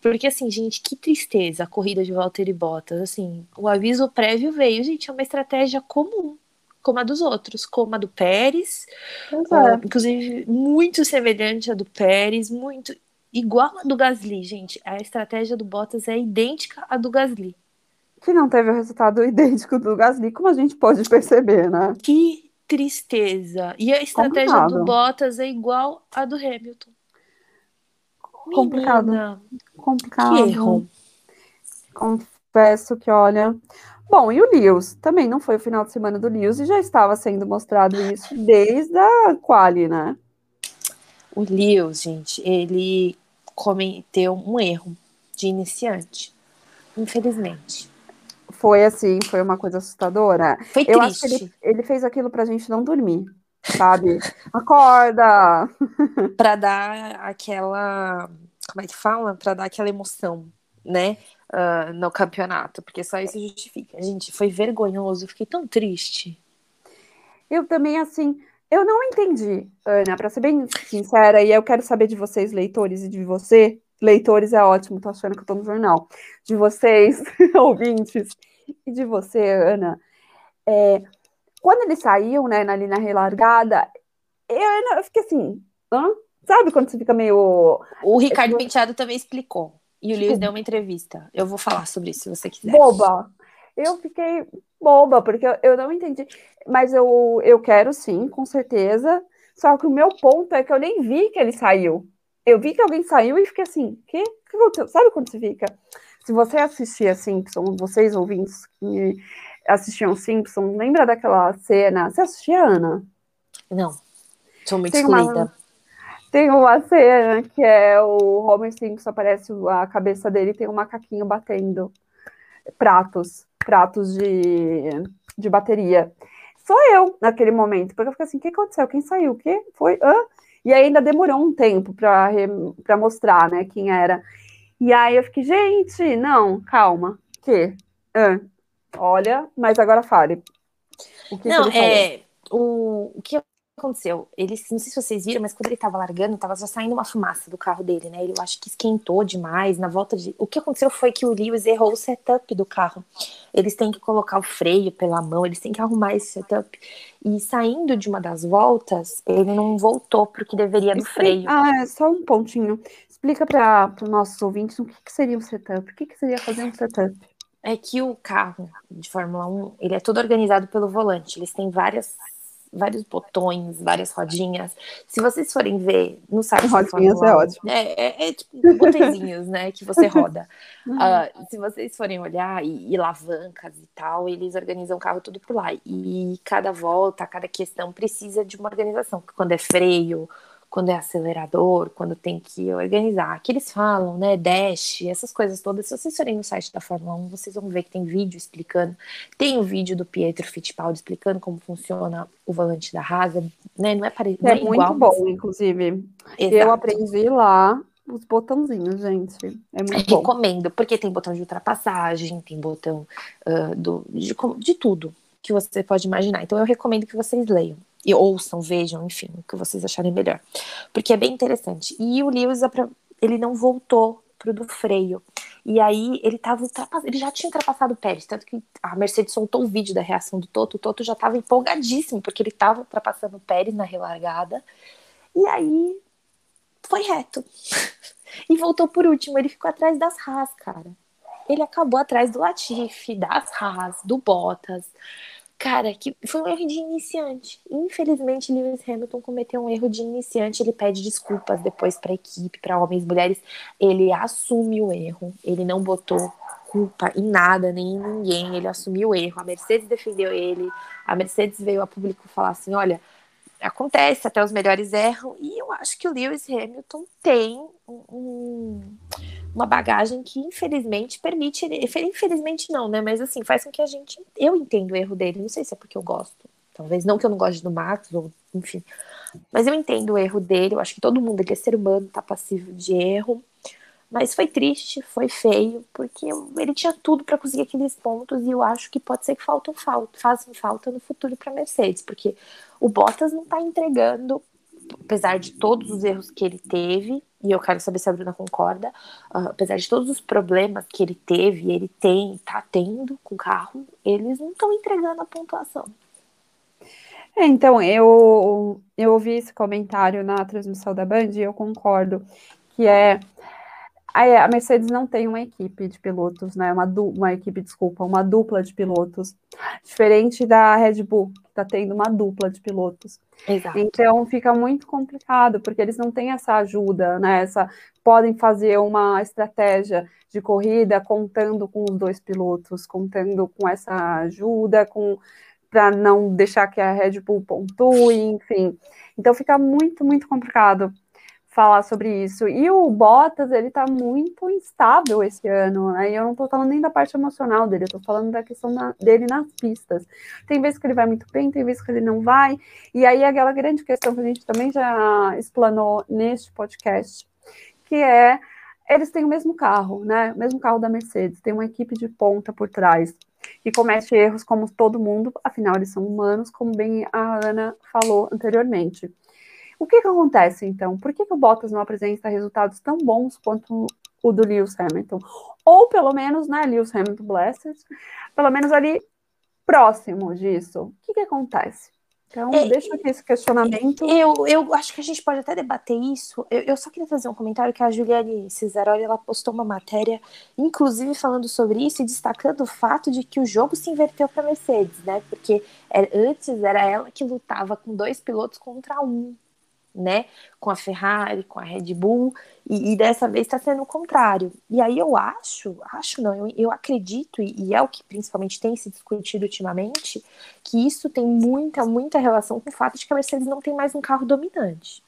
Porque assim, gente, que tristeza a corrida de Valtteri Bottas, assim, o aviso prévio veio, gente, é uma estratégia comum como a dos outros, como a do Pérez, uh, inclusive muito semelhante à do Pérez, muito igual a do Gasly, gente. A estratégia do Bottas é idêntica à do Gasly. Que não teve o resultado idêntico do Gasly, como a gente pode perceber, né? Que tristeza. E a estratégia Complicado. do Bottas é igual à do Hamilton. Complicado. Menina, Complicado. Que erro. Confesso que, olha, Bom, e o Lewis também não foi o final de semana do Lewis e já estava sendo mostrado isso desde a quali, né? O Lewis, gente, ele cometeu um erro de iniciante, infelizmente. Foi assim, foi uma coisa assustadora. Foi Eu triste. acho que ele, ele fez aquilo pra gente não dormir, sabe? Acorda! pra dar aquela, como é que fala? Pra dar aquela emoção, né? Uh, no campeonato, porque só isso justifica. Gente, foi vergonhoso, fiquei tão triste. Eu também, assim, eu não entendi, Ana, para ser bem sincera, e eu quero saber de vocês, leitores, e de você, leitores é ótimo, tô achando que eu tô no jornal, de vocês, ouvintes, e de você, Ana. É, quando eles saíam, né, ali na relargada, eu, eu fiquei assim, hã? Sabe quando você fica meio. O Ricardo Penteado também explicou. E o Lewis tipo, deu uma entrevista. Eu vou falar sobre isso se você quiser. Boba. Eu fiquei boba, porque eu, eu não entendi. Mas eu, eu quero sim, com certeza. Só que o meu ponto é que eu nem vi que ele saiu. Eu vi que alguém saiu e fiquei assim, que? que aconteceu? Sabe quando você fica? Se você assistia Simpson, vocês ouvintes que assistiam Simpson, lembra daquela cena? Você assistia, Ana? Não. Sou muito Tem excluída. Uma tem uma cena que é o Homer Simpson aparece a cabeça dele tem um macaquinho batendo pratos, pratos de, de bateria. Sou eu naquele momento, porque eu fiquei assim, o que aconteceu? Quem saiu? O que foi? Hã? E ainda demorou um tempo para mostrar, né, quem era. E aí eu fiquei, gente, não, calma. Que? Hã? Olha, mas agora fale. O que não, é o, o que aconteceu? Ele, não sei se vocês viram, mas quando ele tava largando, tava só saindo uma fumaça do carro dele, né? Ele eu acho que esquentou demais na volta de. O que aconteceu foi que o Lewis errou o setup do carro. Eles têm que colocar o freio pela mão, eles têm que arrumar esse setup. E saindo de uma das voltas, ele não voltou pro que deveria do freio. Ah, é só um pontinho. Explica para os nossos ouvintes o que, que seria um setup. O que, que seria fazer um setup? É que o carro de Fórmula 1, ele é todo organizado pelo volante. Eles têm várias vários botões, várias rodinhas. Se vocês forem ver no site rodinhas é ótimo. É, é, é tipo botõezinhos, né, que você roda. Uh, se vocês forem olhar e, e, alavancas e tal, eles organizam o carro tudo por lá. E cada volta, cada questão precisa de uma organização. Quando é freio, quando é acelerador, quando tem que organizar. Que eles falam, né, dash, essas coisas todas. Se vocês forem no site da Fórmula 1, vocês vão ver que tem vídeo explicando. Tem o vídeo do Pietro Fittipaldi explicando como funciona o volante da Haas, né? Não é parecido. É, é muito igual, bom, mas... inclusive. Exato. Eu aprendi lá os botãozinhos, gente. É muito bom. Recomendo, porque tem botão de ultrapassagem, tem botão uh, do, de, de tudo que você pode imaginar. Então eu recomendo que vocês leiam e ouçam, vejam, enfim, o que vocês acharem melhor. Porque é bem interessante. E o Lewis, ele não voltou pro do freio. E aí ele tava ele já tinha ultrapassado o Pérez, tanto que a Mercedes soltou o vídeo da reação do Toto, o Toto já estava empolgadíssimo, porque ele estava ultrapassando o Pérez na relargada. E aí foi reto. e voltou por último, ele ficou atrás das Haas, cara. Ele acabou atrás do Latifi, das Haas, do Bottas. Cara, que foi um erro de iniciante. Infelizmente, Lewis Hamilton cometeu um erro de iniciante. Ele pede desculpas depois para a equipe, para homens e mulheres. Ele assume o erro. Ele não botou culpa em nada, nem em ninguém. Ele assumiu o erro. A Mercedes defendeu ele. A Mercedes veio a público falar assim: olha, acontece, até os melhores erram. E eu acho que o Lewis Hamilton tem um, uma bagagem que infelizmente permite infelizmente não, né? Mas assim, faz com que a gente, eu entendo o erro dele, não sei se é porque eu gosto. Talvez não que eu não goste do Max, ou enfim. Mas eu entendo o erro dele, eu acho que todo mundo aqui é ser humano, tá passivo de erro. Mas foi triste, foi feio, porque ele tinha tudo para conseguir aqueles pontos e eu acho que pode ser que faltam falta, fazem falta no futuro para Mercedes, porque o Bottas não está entregando, apesar de todos os erros que ele teve, e eu quero saber se a Bruna concorda, uh, apesar de todos os problemas que ele teve, ele tem, está tendo com o carro, eles não estão entregando a pontuação. É, então, eu, eu ouvi esse comentário na transmissão da Band e eu concordo, que é a Mercedes não tem uma equipe de pilotos, né? Uma, du uma equipe, desculpa, uma dupla de pilotos. Diferente da Red Bull, que está tendo uma dupla de pilotos. Exato. Então fica muito complicado, porque eles não têm essa ajuda, né? Essa, podem fazer uma estratégia de corrida contando com os dois pilotos, contando com essa ajuda, com para não deixar que a Red Bull pontue, enfim. Então fica muito, muito complicado falar sobre isso. E o Bottas, ele tá muito instável esse ano, né? E eu não tô falando nem da parte emocional dele, eu tô falando da questão na, dele nas pistas. Tem vezes que ele vai muito bem, tem vezes que ele não vai. E aí aquela grande questão que a gente também já explanou neste podcast, que é eles têm o mesmo carro, né? O mesmo carro da Mercedes, tem uma equipe de ponta por trás e comete erros como todo mundo, afinal eles são humanos, como bem a Ana falou anteriormente. O que, que acontece, então? Por que, que o Bottas não apresenta resultados tão bons quanto o do Lewis Hamilton? Ou pelo menos, né, Lewis Hamilton Blessed, pelo menos ali próximo disso. O que, que acontece? Então, é, deixa aqui esse questionamento. Eu, eu acho que a gente pode até debater isso. Eu, eu só queria fazer um comentário que a Juliane Cesaroli, ela postou uma matéria, inclusive falando sobre isso e destacando o fato de que o jogo se inverteu para Mercedes, né? Porque é, antes era ela que lutava com dois pilotos contra um né, com a Ferrari, com a Red Bull, e, e dessa vez está sendo o contrário. E aí eu acho, acho não, eu, eu acredito, e, e, é o que principalmente tem se discutido ultimamente, que isso tem muita, muita relação com o fato de que a Mercedes não tem mais um carro dominante.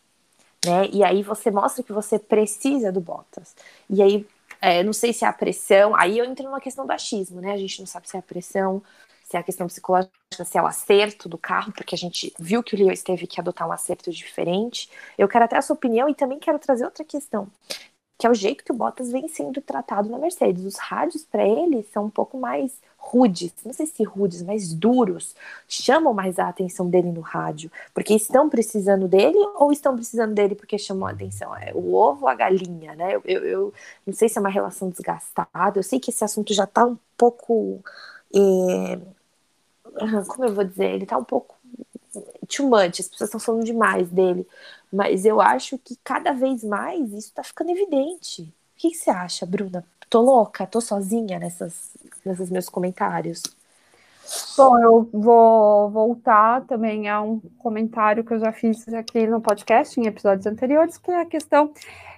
Né? E aí você mostra que você precisa do Bottas. E aí, é, não sei se é a pressão, aí eu entro numa questão do achismo, né? A gente não sabe se é a pressão, se é a questão psicológica, se é o acerto do carro, porque a gente viu que o Lewis teve que adotar um acerto diferente. Eu quero até a sua opinião e também quero trazer outra questão, que é o jeito que o Bottas vem sendo tratado na Mercedes. Os rádios para ele são um pouco mais rudes, não sei se rudes, mas duros, chamam mais a atenção dele no rádio, porque estão precisando dele ou estão precisando dele porque chamou a atenção? É o ovo ou a galinha, né? Eu, eu, eu não sei se é uma relação desgastada, eu sei que esse assunto já está um pouco. Eh, como eu vou dizer, ele tá um pouco too much, as pessoas estão falando demais dele, mas eu acho que cada vez mais isso tá ficando evidente. O que, você acha, Bruna? Tô louca? Tô sozinha nessas, nesses meus comentários? Bom, eu vou voltar também a um comentário que eu já fiz aqui no podcast, em episódios anteriores, que é a questão.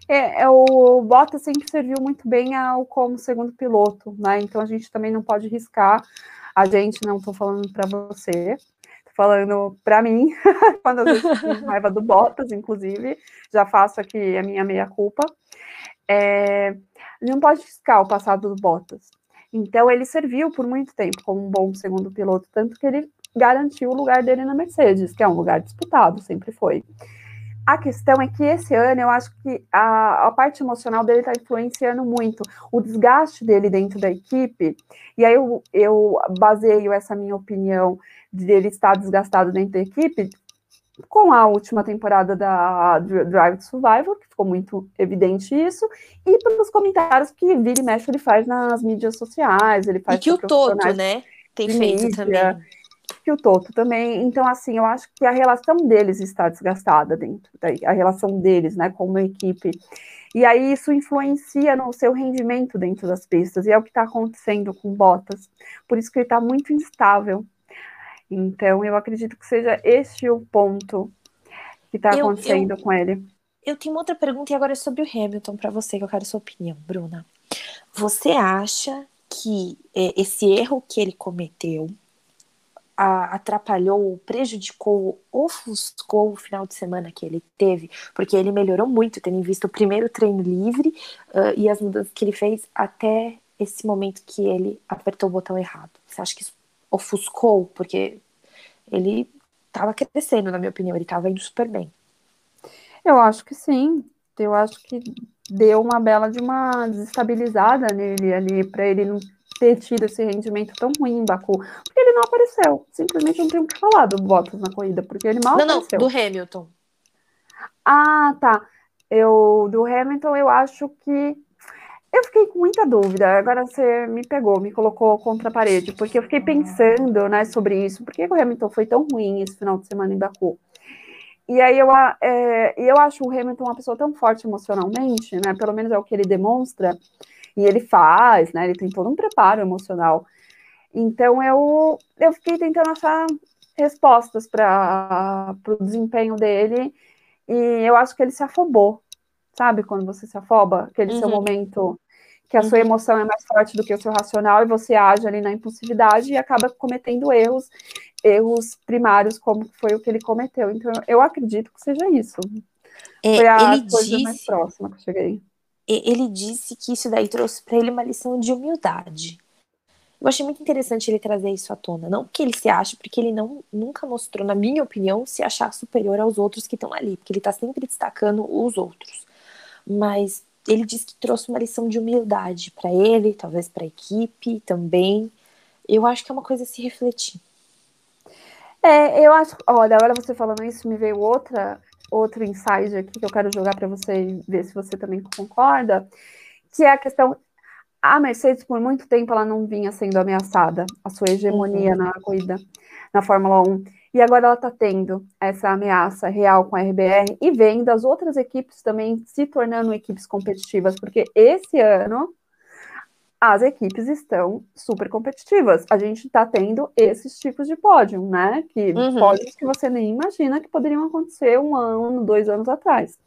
É, é o Bottas sempre serviu muito bem ao como segundo piloto, né? Então a gente também não pode riscar a gente, não estou falando para você, estou falando para mim, quando eu tive raiva do Bottas, inclusive, já faço aqui a minha meia-culpa. É, não pode fiscar o passado do Bottas. Então, ele serviu por muito tempo como um bom segundo piloto, tanto que ele garantiu o lugar dele na Mercedes, que é um lugar disputado, sempre foi. A questão é que esse ano eu acho que a, a parte emocional dele está influenciando muito. O desgaste dele dentro da equipe, e aí eu, eu baseio essa minha opinião de ele estar desgastado dentro da equipe com a última temporada da Drive to Survival, que ficou muito evidente isso, e pelos comentários que vira e mexe ele faz nas mídias sociais, ele faz e que o Toto, né, tem feito mídia. também que o Toto também. Então, assim, eu acho que a relação deles está desgastada dentro, da, a relação deles, né, como equipe. E aí isso influencia no seu rendimento dentro das pistas, e é o que está acontecendo com Bottas. Por isso que ele está muito instável. Então, eu acredito que seja este o ponto que está acontecendo eu, com ele. Eu tenho outra pergunta, e agora é sobre o Hamilton, para você, que eu quero a sua opinião, Bruna. Você acha que é, esse erro que ele cometeu atrapalhou, prejudicou, ofuscou o final de semana que ele teve, porque ele melhorou muito, tendo visto o primeiro treino livre uh, e as mudanças que ele fez até esse momento que ele apertou o botão errado. Você acha que isso ofuscou? Porque ele tava crescendo, na minha opinião, ele tava indo super bem. Eu acho que sim. Eu acho que deu uma bela de uma desestabilizada nele ali, para ele não ter tido esse rendimento tão ruim em Baku. Porque ele não apareceu. Simplesmente não tem o que falar do Bottas na corrida, porque ele mal não, apareceu. Não, do Hamilton. Ah, tá. Eu, do Hamilton, eu acho que. Eu fiquei com muita dúvida. Agora você me pegou, me colocou contra a parede, porque eu fiquei pensando né, sobre isso. Por que o Hamilton foi tão ruim esse final de semana em Baku? E aí eu, é, eu acho o Hamilton uma pessoa tão forte emocionalmente, né? Pelo menos é o que ele demonstra, e ele faz, né? Ele tem todo um preparo emocional. Então eu, eu fiquei tentando achar respostas para o desempenho dele e eu acho que ele se afobou, sabe? Quando você se afoba, aquele uhum. seu momento que a uhum. sua emoção é mais forte do que o seu racional e você age ali na impulsividade e acaba cometendo erros, erros primários, como foi o que ele cometeu. Então, eu acredito que seja isso. É, foi a ele coisa disse, mais próxima que eu cheguei. Ele disse que isso daí trouxe para ele uma lição de humildade. Eu achei muito interessante ele trazer isso à tona. Não porque ele se acha, porque ele não nunca mostrou, na minha opinião, se achar superior aos outros que estão ali, porque ele está sempre destacando os outros. Mas ele disse que trouxe uma lição de humildade para ele, talvez para a equipe também. Eu acho que é uma coisa a se refletir. É, eu acho. Olha, agora você falando isso, me veio outra outro insight aqui que eu quero jogar para você ver se você também concorda, que é a questão a Mercedes, por muito tempo, ela não vinha sendo ameaçada, a sua hegemonia uhum. na corrida, na Fórmula 1. E agora ela está tendo essa ameaça real com a RBR e vendo as outras equipes também se tornando equipes competitivas, porque esse ano as equipes estão super competitivas. A gente está tendo esses tipos de pódio, né? Que uhum. pódios que você nem imagina que poderiam acontecer um ano, dois anos atrás.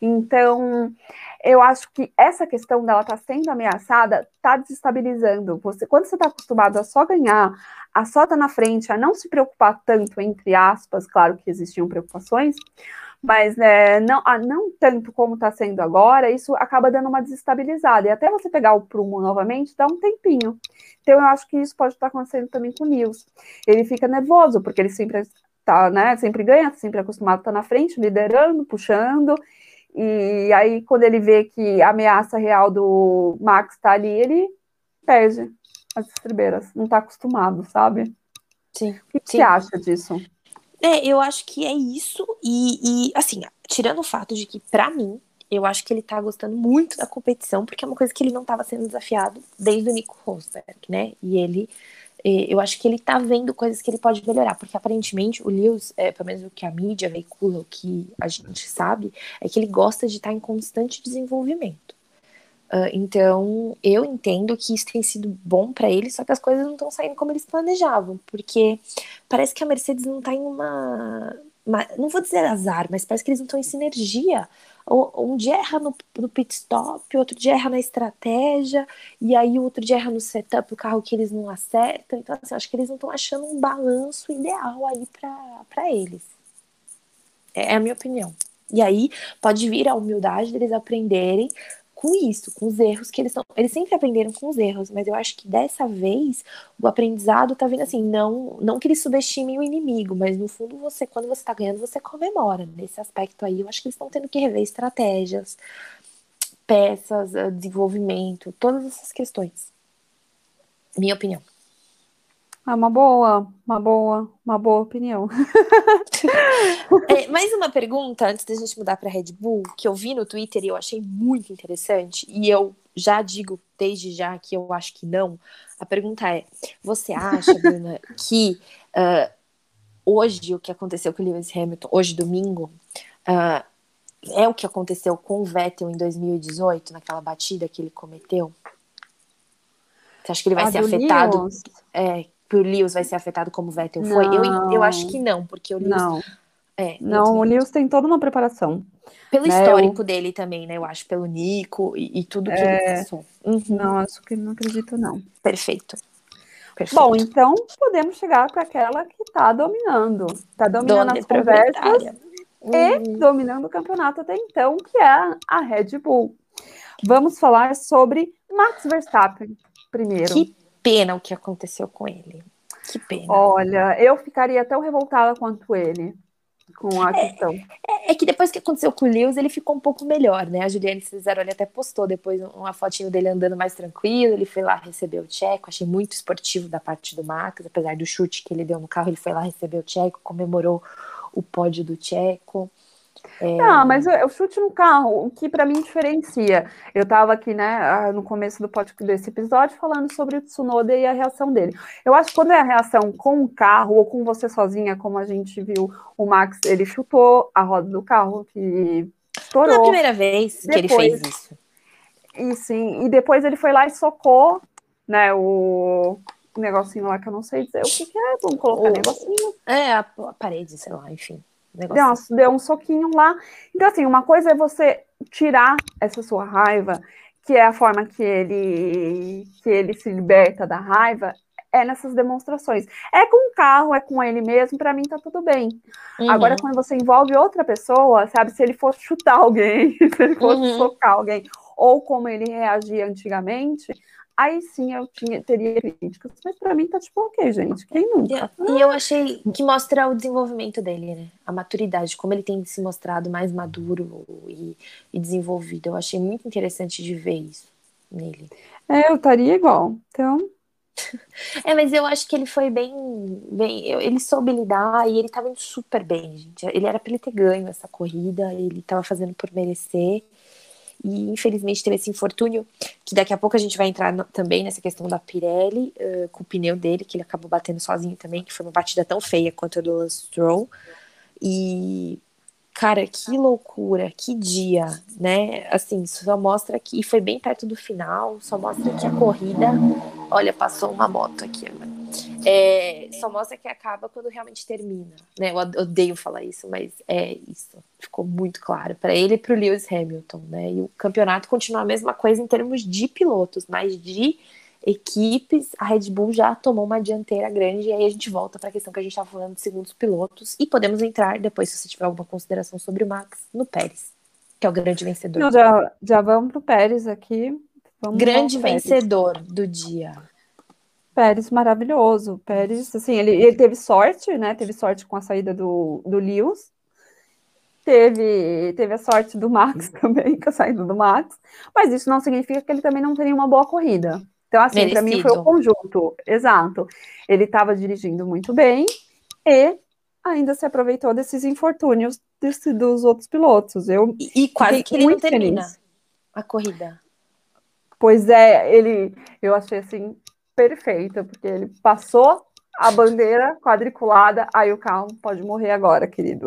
Então, eu acho que essa questão dela estar tá sendo ameaçada está desestabilizando. Você, quando você está acostumado a só ganhar, a só estar tá na frente, a não se preocupar tanto, entre aspas, claro que existiam preocupações, mas né, não, não tanto como está sendo agora, isso acaba dando uma desestabilizada. E até você pegar o prumo novamente, dá um tempinho. Então, eu acho que isso pode estar acontecendo também com o Nils. Ele fica nervoso, porque ele sempre tá, né, sempre ganha, sempre acostumado a estar tá na frente, liderando, puxando, e aí, quando ele vê que a ameaça real do Max está ali, ele perde as estribeiras. Não está acostumado, sabe? Sim. O que, sim. você acha disso? É, eu acho que é isso. E, e assim, tirando o fato de que, para mim, eu acho que ele tá gostando muito da competição, porque é uma coisa que ele não estava sendo desafiado desde o Nico Rosberg, né? E ele eu acho que ele tá vendo coisas que ele pode melhorar, porque aparentemente o Lewis, é, pelo menos o que a mídia veicula, o que a gente sabe, é que ele gosta de estar tá em constante desenvolvimento. Uh, então, eu entendo que isso tem sido bom para ele, só que as coisas não estão saindo como eles planejavam, porque parece que a Mercedes não tá em uma, uma não vou dizer azar, mas parece que eles não estão em sinergia um dia erra no, no pit stop, outro dia erra na estratégia, e aí o outro dia erra no setup, o carro que eles não acertam. Então, assim, acho que eles não estão achando um balanço ideal aí para eles. É, é a minha opinião. E aí pode vir a humildade deles aprenderem com isso, com os erros que eles estão. Eles sempre aprenderam com os erros, mas eu acho que dessa vez o aprendizado tá vindo assim, não, não que eles subestimem o inimigo, mas no fundo você, quando você tá ganhando, você comemora. Nesse aspecto aí, eu acho que eles estão tendo que rever estratégias, peças, eh, desenvolvimento, todas essas questões. Minha opinião. Ah, uma boa, uma boa, uma boa opinião. é, mais uma pergunta antes da gente mudar para Red Bull, que eu vi no Twitter e eu achei muito interessante, e eu já digo desde já que eu acho que não. A pergunta é: você acha, Bruna, que uh, hoje o que aconteceu com o Lewis Hamilton, hoje domingo, uh, é o que aconteceu com o Vettel em 2018, naquela batida que ele cometeu? Você acha que ele vai a ser afetado? É, que o Lewis vai ser afetado como o Vettel foi? Eu, eu acho que não, porque o Lewis. Não, é, não o Lewis tem toda uma preparação. Pelo né, histórico eu... dele também, né? Eu acho, pelo Nico e, e tudo que é... ele passou. Uhum. Não, acho que não acredito, não. Perfeito. Perfeito. Bom, então podemos chegar para aquela que está dominando. Está dominando Dona as conversas uhum. e dominando o campeonato até então, que é a Red Bull. Vamos falar sobre Max Verstappen primeiro. Que pena o que aconteceu com ele. Que pena. Olha, eu ficaria tão revoltada quanto ele com a é, questão. É, é, que depois que aconteceu com o Lewis, ele ficou um pouco melhor, né? A Juliane Cesaroli até postou depois uma fotinho dele andando mais tranquilo, ele foi lá receber o Tcheco, achei muito esportivo da parte do Max, apesar do chute que ele deu no carro, ele foi lá receber o Tcheco, comemorou o pódio do Tcheco. É... Não, mas eu chute no carro, o que para mim diferencia. Eu estava aqui, né, no começo do podcast desse episódio, falando sobre o Tsunoda e a reação dele. Eu acho que quando é a reação com o carro ou com você sozinha, como a gente viu, o Max, ele chutou a roda do carro, que estourou. Não é a primeira vez depois, que ele fez isso. E sim, e depois ele foi lá e socou, né, o negocinho lá que eu não sei dizer o que, que é, vamos colocar o negocinho. É, a, a parede, sei lá, enfim. Deu, deu um soquinho lá. Então, assim, uma coisa é você tirar essa sua raiva, que é a forma que ele, que ele se liberta da raiva, é nessas demonstrações. É com o carro, é com ele mesmo, para mim tá tudo bem. Uhum. Agora, quando você envolve outra pessoa, sabe, se ele fosse chutar alguém, se ele fosse uhum. socar alguém, ou como ele reagia antigamente, aí sim eu tinha, teria críticas. Mas para mim tá tipo, ok, gente, quem nunca? E eu achei que mostra o desenvolvimento dele, né? A maturidade, como ele tem se mostrado mais maduro e, e desenvolvido. Eu achei muito interessante de ver isso nele. É, eu estaria igual. Então. É, mas eu acho que ele foi bem, bem, ele soube lidar e ele estava indo super bem, gente. Ele era para ele ter ganho essa corrida, ele estava fazendo por merecer e infelizmente teve esse infortúnio, que daqui a pouco a gente vai entrar no, também nessa questão da Pirelli, uh, com o pneu dele, que ele acabou batendo sozinho também, que foi uma batida tão feia quanto a do Lance Stroll. E, cara, que loucura, que dia, né? Assim, só mostra que, e foi bem perto do final, só mostra que a corrida, olha, passou uma moto aqui agora é, só mostra que acaba quando realmente termina. Né? Eu odeio falar isso, mas é isso. Ficou muito claro para ele e para o Lewis Hamilton. Né? E o campeonato continua a mesma coisa em termos de pilotos, mas de equipes, a Red Bull já tomou uma dianteira grande. E aí a gente volta para a questão que a gente estava falando de segundos pilotos. E podemos entrar, depois, se você tiver alguma consideração sobre o Max, no Pérez, que é o grande vencedor. Não, já, já vamos para o Pérez aqui. Vamos grande vencedor do dia. Pérez maravilhoso. Pérez, assim, ele, ele teve sorte, né? Teve sorte com a saída do, do Lewis. Teve, teve a sorte do Max também, com a saída do Max. Mas isso não significa que ele também não teria uma boa corrida. Então, assim, para mim foi o conjunto. Exato. Ele estava dirigindo muito bem e ainda se aproveitou desses infortúnios desse, dos outros pilotos. Eu e, e quase que ele não termina feliz. a corrida. Pois é, ele, eu achei assim perfeita, porque ele passou a bandeira quadriculada, aí o carro pode morrer agora, querido.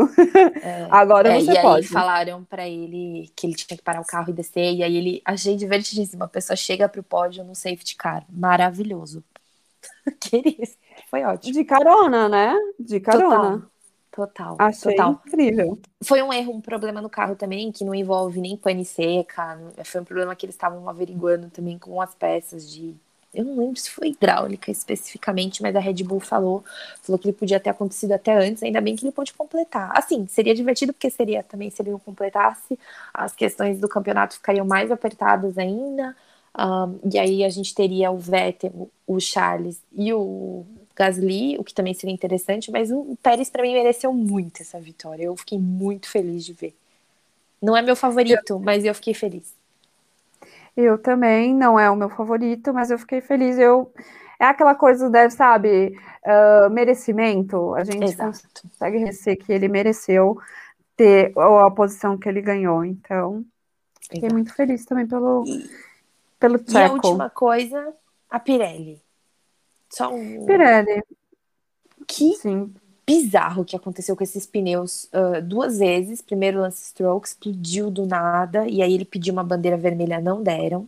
É, agora é, você e pode. E aí falaram para ele que ele tinha que parar o carro e descer, e aí ele achei divertidíssimo. A pessoa chega pro pódio no safety car. Maravilhoso. Querido, foi ótimo. De carona, né? De carona. Total. Achei total. incrível. Foi um erro, um problema no carro também, que não envolve nem pane seca. Foi um problema que eles estavam averiguando também com as peças de eu não lembro se foi hidráulica especificamente, mas a Red Bull falou, falou que ele podia ter acontecido até antes, ainda bem que ele pôde completar. Assim, seria divertido porque seria também se ele não completasse, as questões do campeonato ficariam mais apertadas ainda. Um, e aí a gente teria o Vettel, o Charles e o Gasly, o que também seria interessante, mas o Pérez para mim mereceu muito essa vitória. Eu fiquei muito feliz de ver. Não é meu favorito, mas eu fiquei feliz. Eu também, não é o meu favorito, mas eu fiquei feliz. Eu é aquela coisa, deve, sabe, uh, merecimento. A gente Exato. consegue reconhecer que ele mereceu ter a posição que ele ganhou. Então, fiquei Exato. muito feliz também pelo, e, pelo Checo. E a última coisa, a Pirelli. Só um... Pirelli. Que Sim bizarro que aconteceu com esses pneus uh, duas vezes. Primeiro Lance Stroke explodiu do nada, e aí ele pediu uma bandeira vermelha, não deram.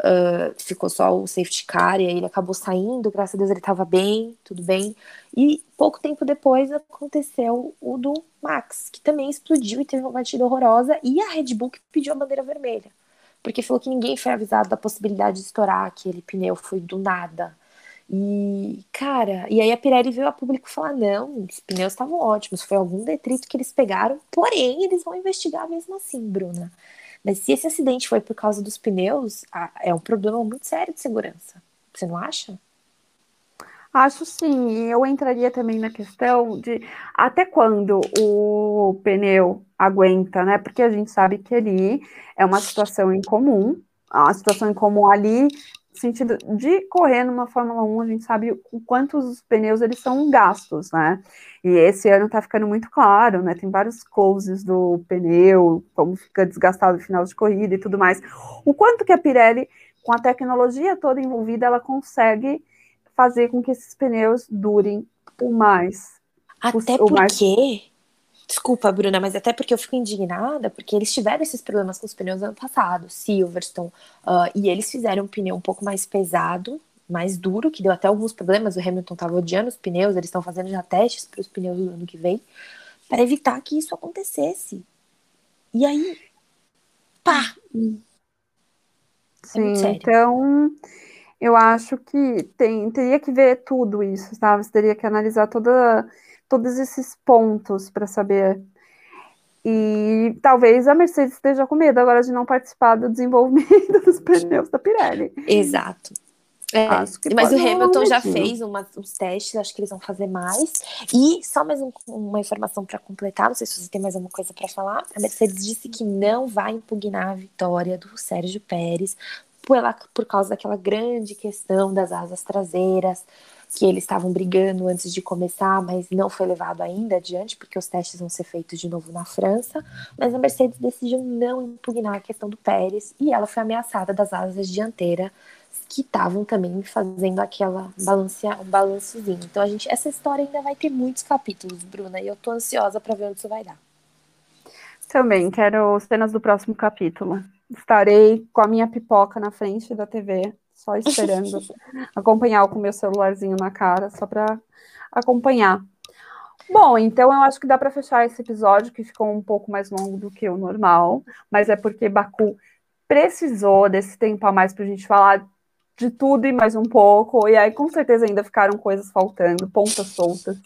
Uh, ficou só o safety car, e aí ele acabou saindo, graças a Deus ele estava bem, tudo bem. E pouco tempo depois aconteceu o do Max, que também explodiu e teve uma batida horrorosa, e a Red Bull que pediu a bandeira vermelha. Porque falou que ninguém foi avisado da possibilidade de estourar aquele pneu, foi do nada. E, cara, e aí a Pirelli veio a público falar: não, os pneus estavam ótimos, foi algum detrito que eles pegaram, porém eles vão investigar mesmo assim, Bruna. Mas se esse acidente foi por causa dos pneus, é um problema muito sério de segurança. Você não acha? Acho sim, eu entraria também na questão de até quando o pneu aguenta, né? Porque a gente sabe que ali é uma situação incomum, a situação incomum ali, sentido de correr numa Fórmula 1, a gente sabe o quanto os pneus eles são gastos, né? E esse ano tá ficando muito claro, né? Tem vários closes do pneu, como fica desgastado no final de corrida e tudo mais. O quanto que a Pirelli, com a tecnologia toda envolvida, ela consegue fazer com que esses pneus durem o mais. Até o porque. Mais... Desculpa, Bruna, mas até porque eu fico indignada, porque eles tiveram esses problemas com os pneus ano passado, Silverstone, uh, e eles fizeram um pneu um pouco mais pesado, mais duro, que deu até alguns problemas. O Hamilton estava odiando os pneus, eles estão fazendo já testes para os pneus do ano que vem, para evitar que isso acontecesse. E aí, pá! É Sim, é então eu acho que tem, teria que ver tudo isso, sabe? Você teria que analisar toda, todos esses pontos para saber. E talvez a Mercedes esteja com medo agora de não participar do desenvolvimento dos pneus da Pirelli. Exato. É, mas o Hamilton já fez uma, uns testes, acho que eles vão fazer mais. E só mais um, uma informação para completar, não sei se você tem mais alguma coisa para falar. A Mercedes disse que não vai impugnar a vitória do Sérgio Pérez pela, por causa daquela grande questão das asas traseiras, que eles estavam brigando antes de começar, mas não foi levado ainda adiante, porque os testes vão ser feitos de novo na França. Mas a Mercedes decidiu não impugnar a questão do Pérez e ela foi ameaçada das asas dianteiras que estavam também fazendo aquela balancea, um balançozinho. Então a gente, essa história ainda vai ter muitos capítulos, Bruna, e eu tô ansiosa para ver onde isso vai dar. Também quero cenas do próximo capítulo estarei com a minha pipoca na frente da TV, só esperando acompanhar com o meu celularzinho na cara, só para acompanhar. Bom, então eu acho que dá para fechar esse episódio, que ficou um pouco mais longo do que o normal, mas é porque Baku precisou desse tempo a mais para a gente falar de tudo e mais um pouco, e aí com certeza ainda ficaram coisas faltando, pontas soltas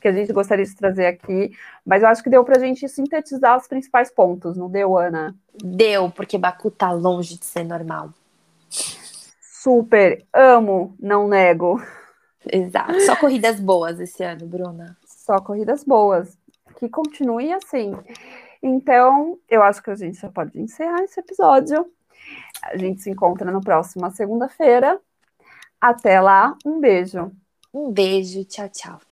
que a gente gostaria de trazer aqui, mas eu acho que deu para a gente sintetizar os principais pontos, não deu, Ana? Deu, porque Baku tá longe de ser normal. Super, amo, não nego. Exato, só corridas boas esse ano, Bruna. Só corridas boas, que continue assim. Então, eu acho que a gente já pode encerrar esse episódio. A gente se encontra na próxima segunda-feira. Até lá, um beijo. Um beijo, tchau, tchau.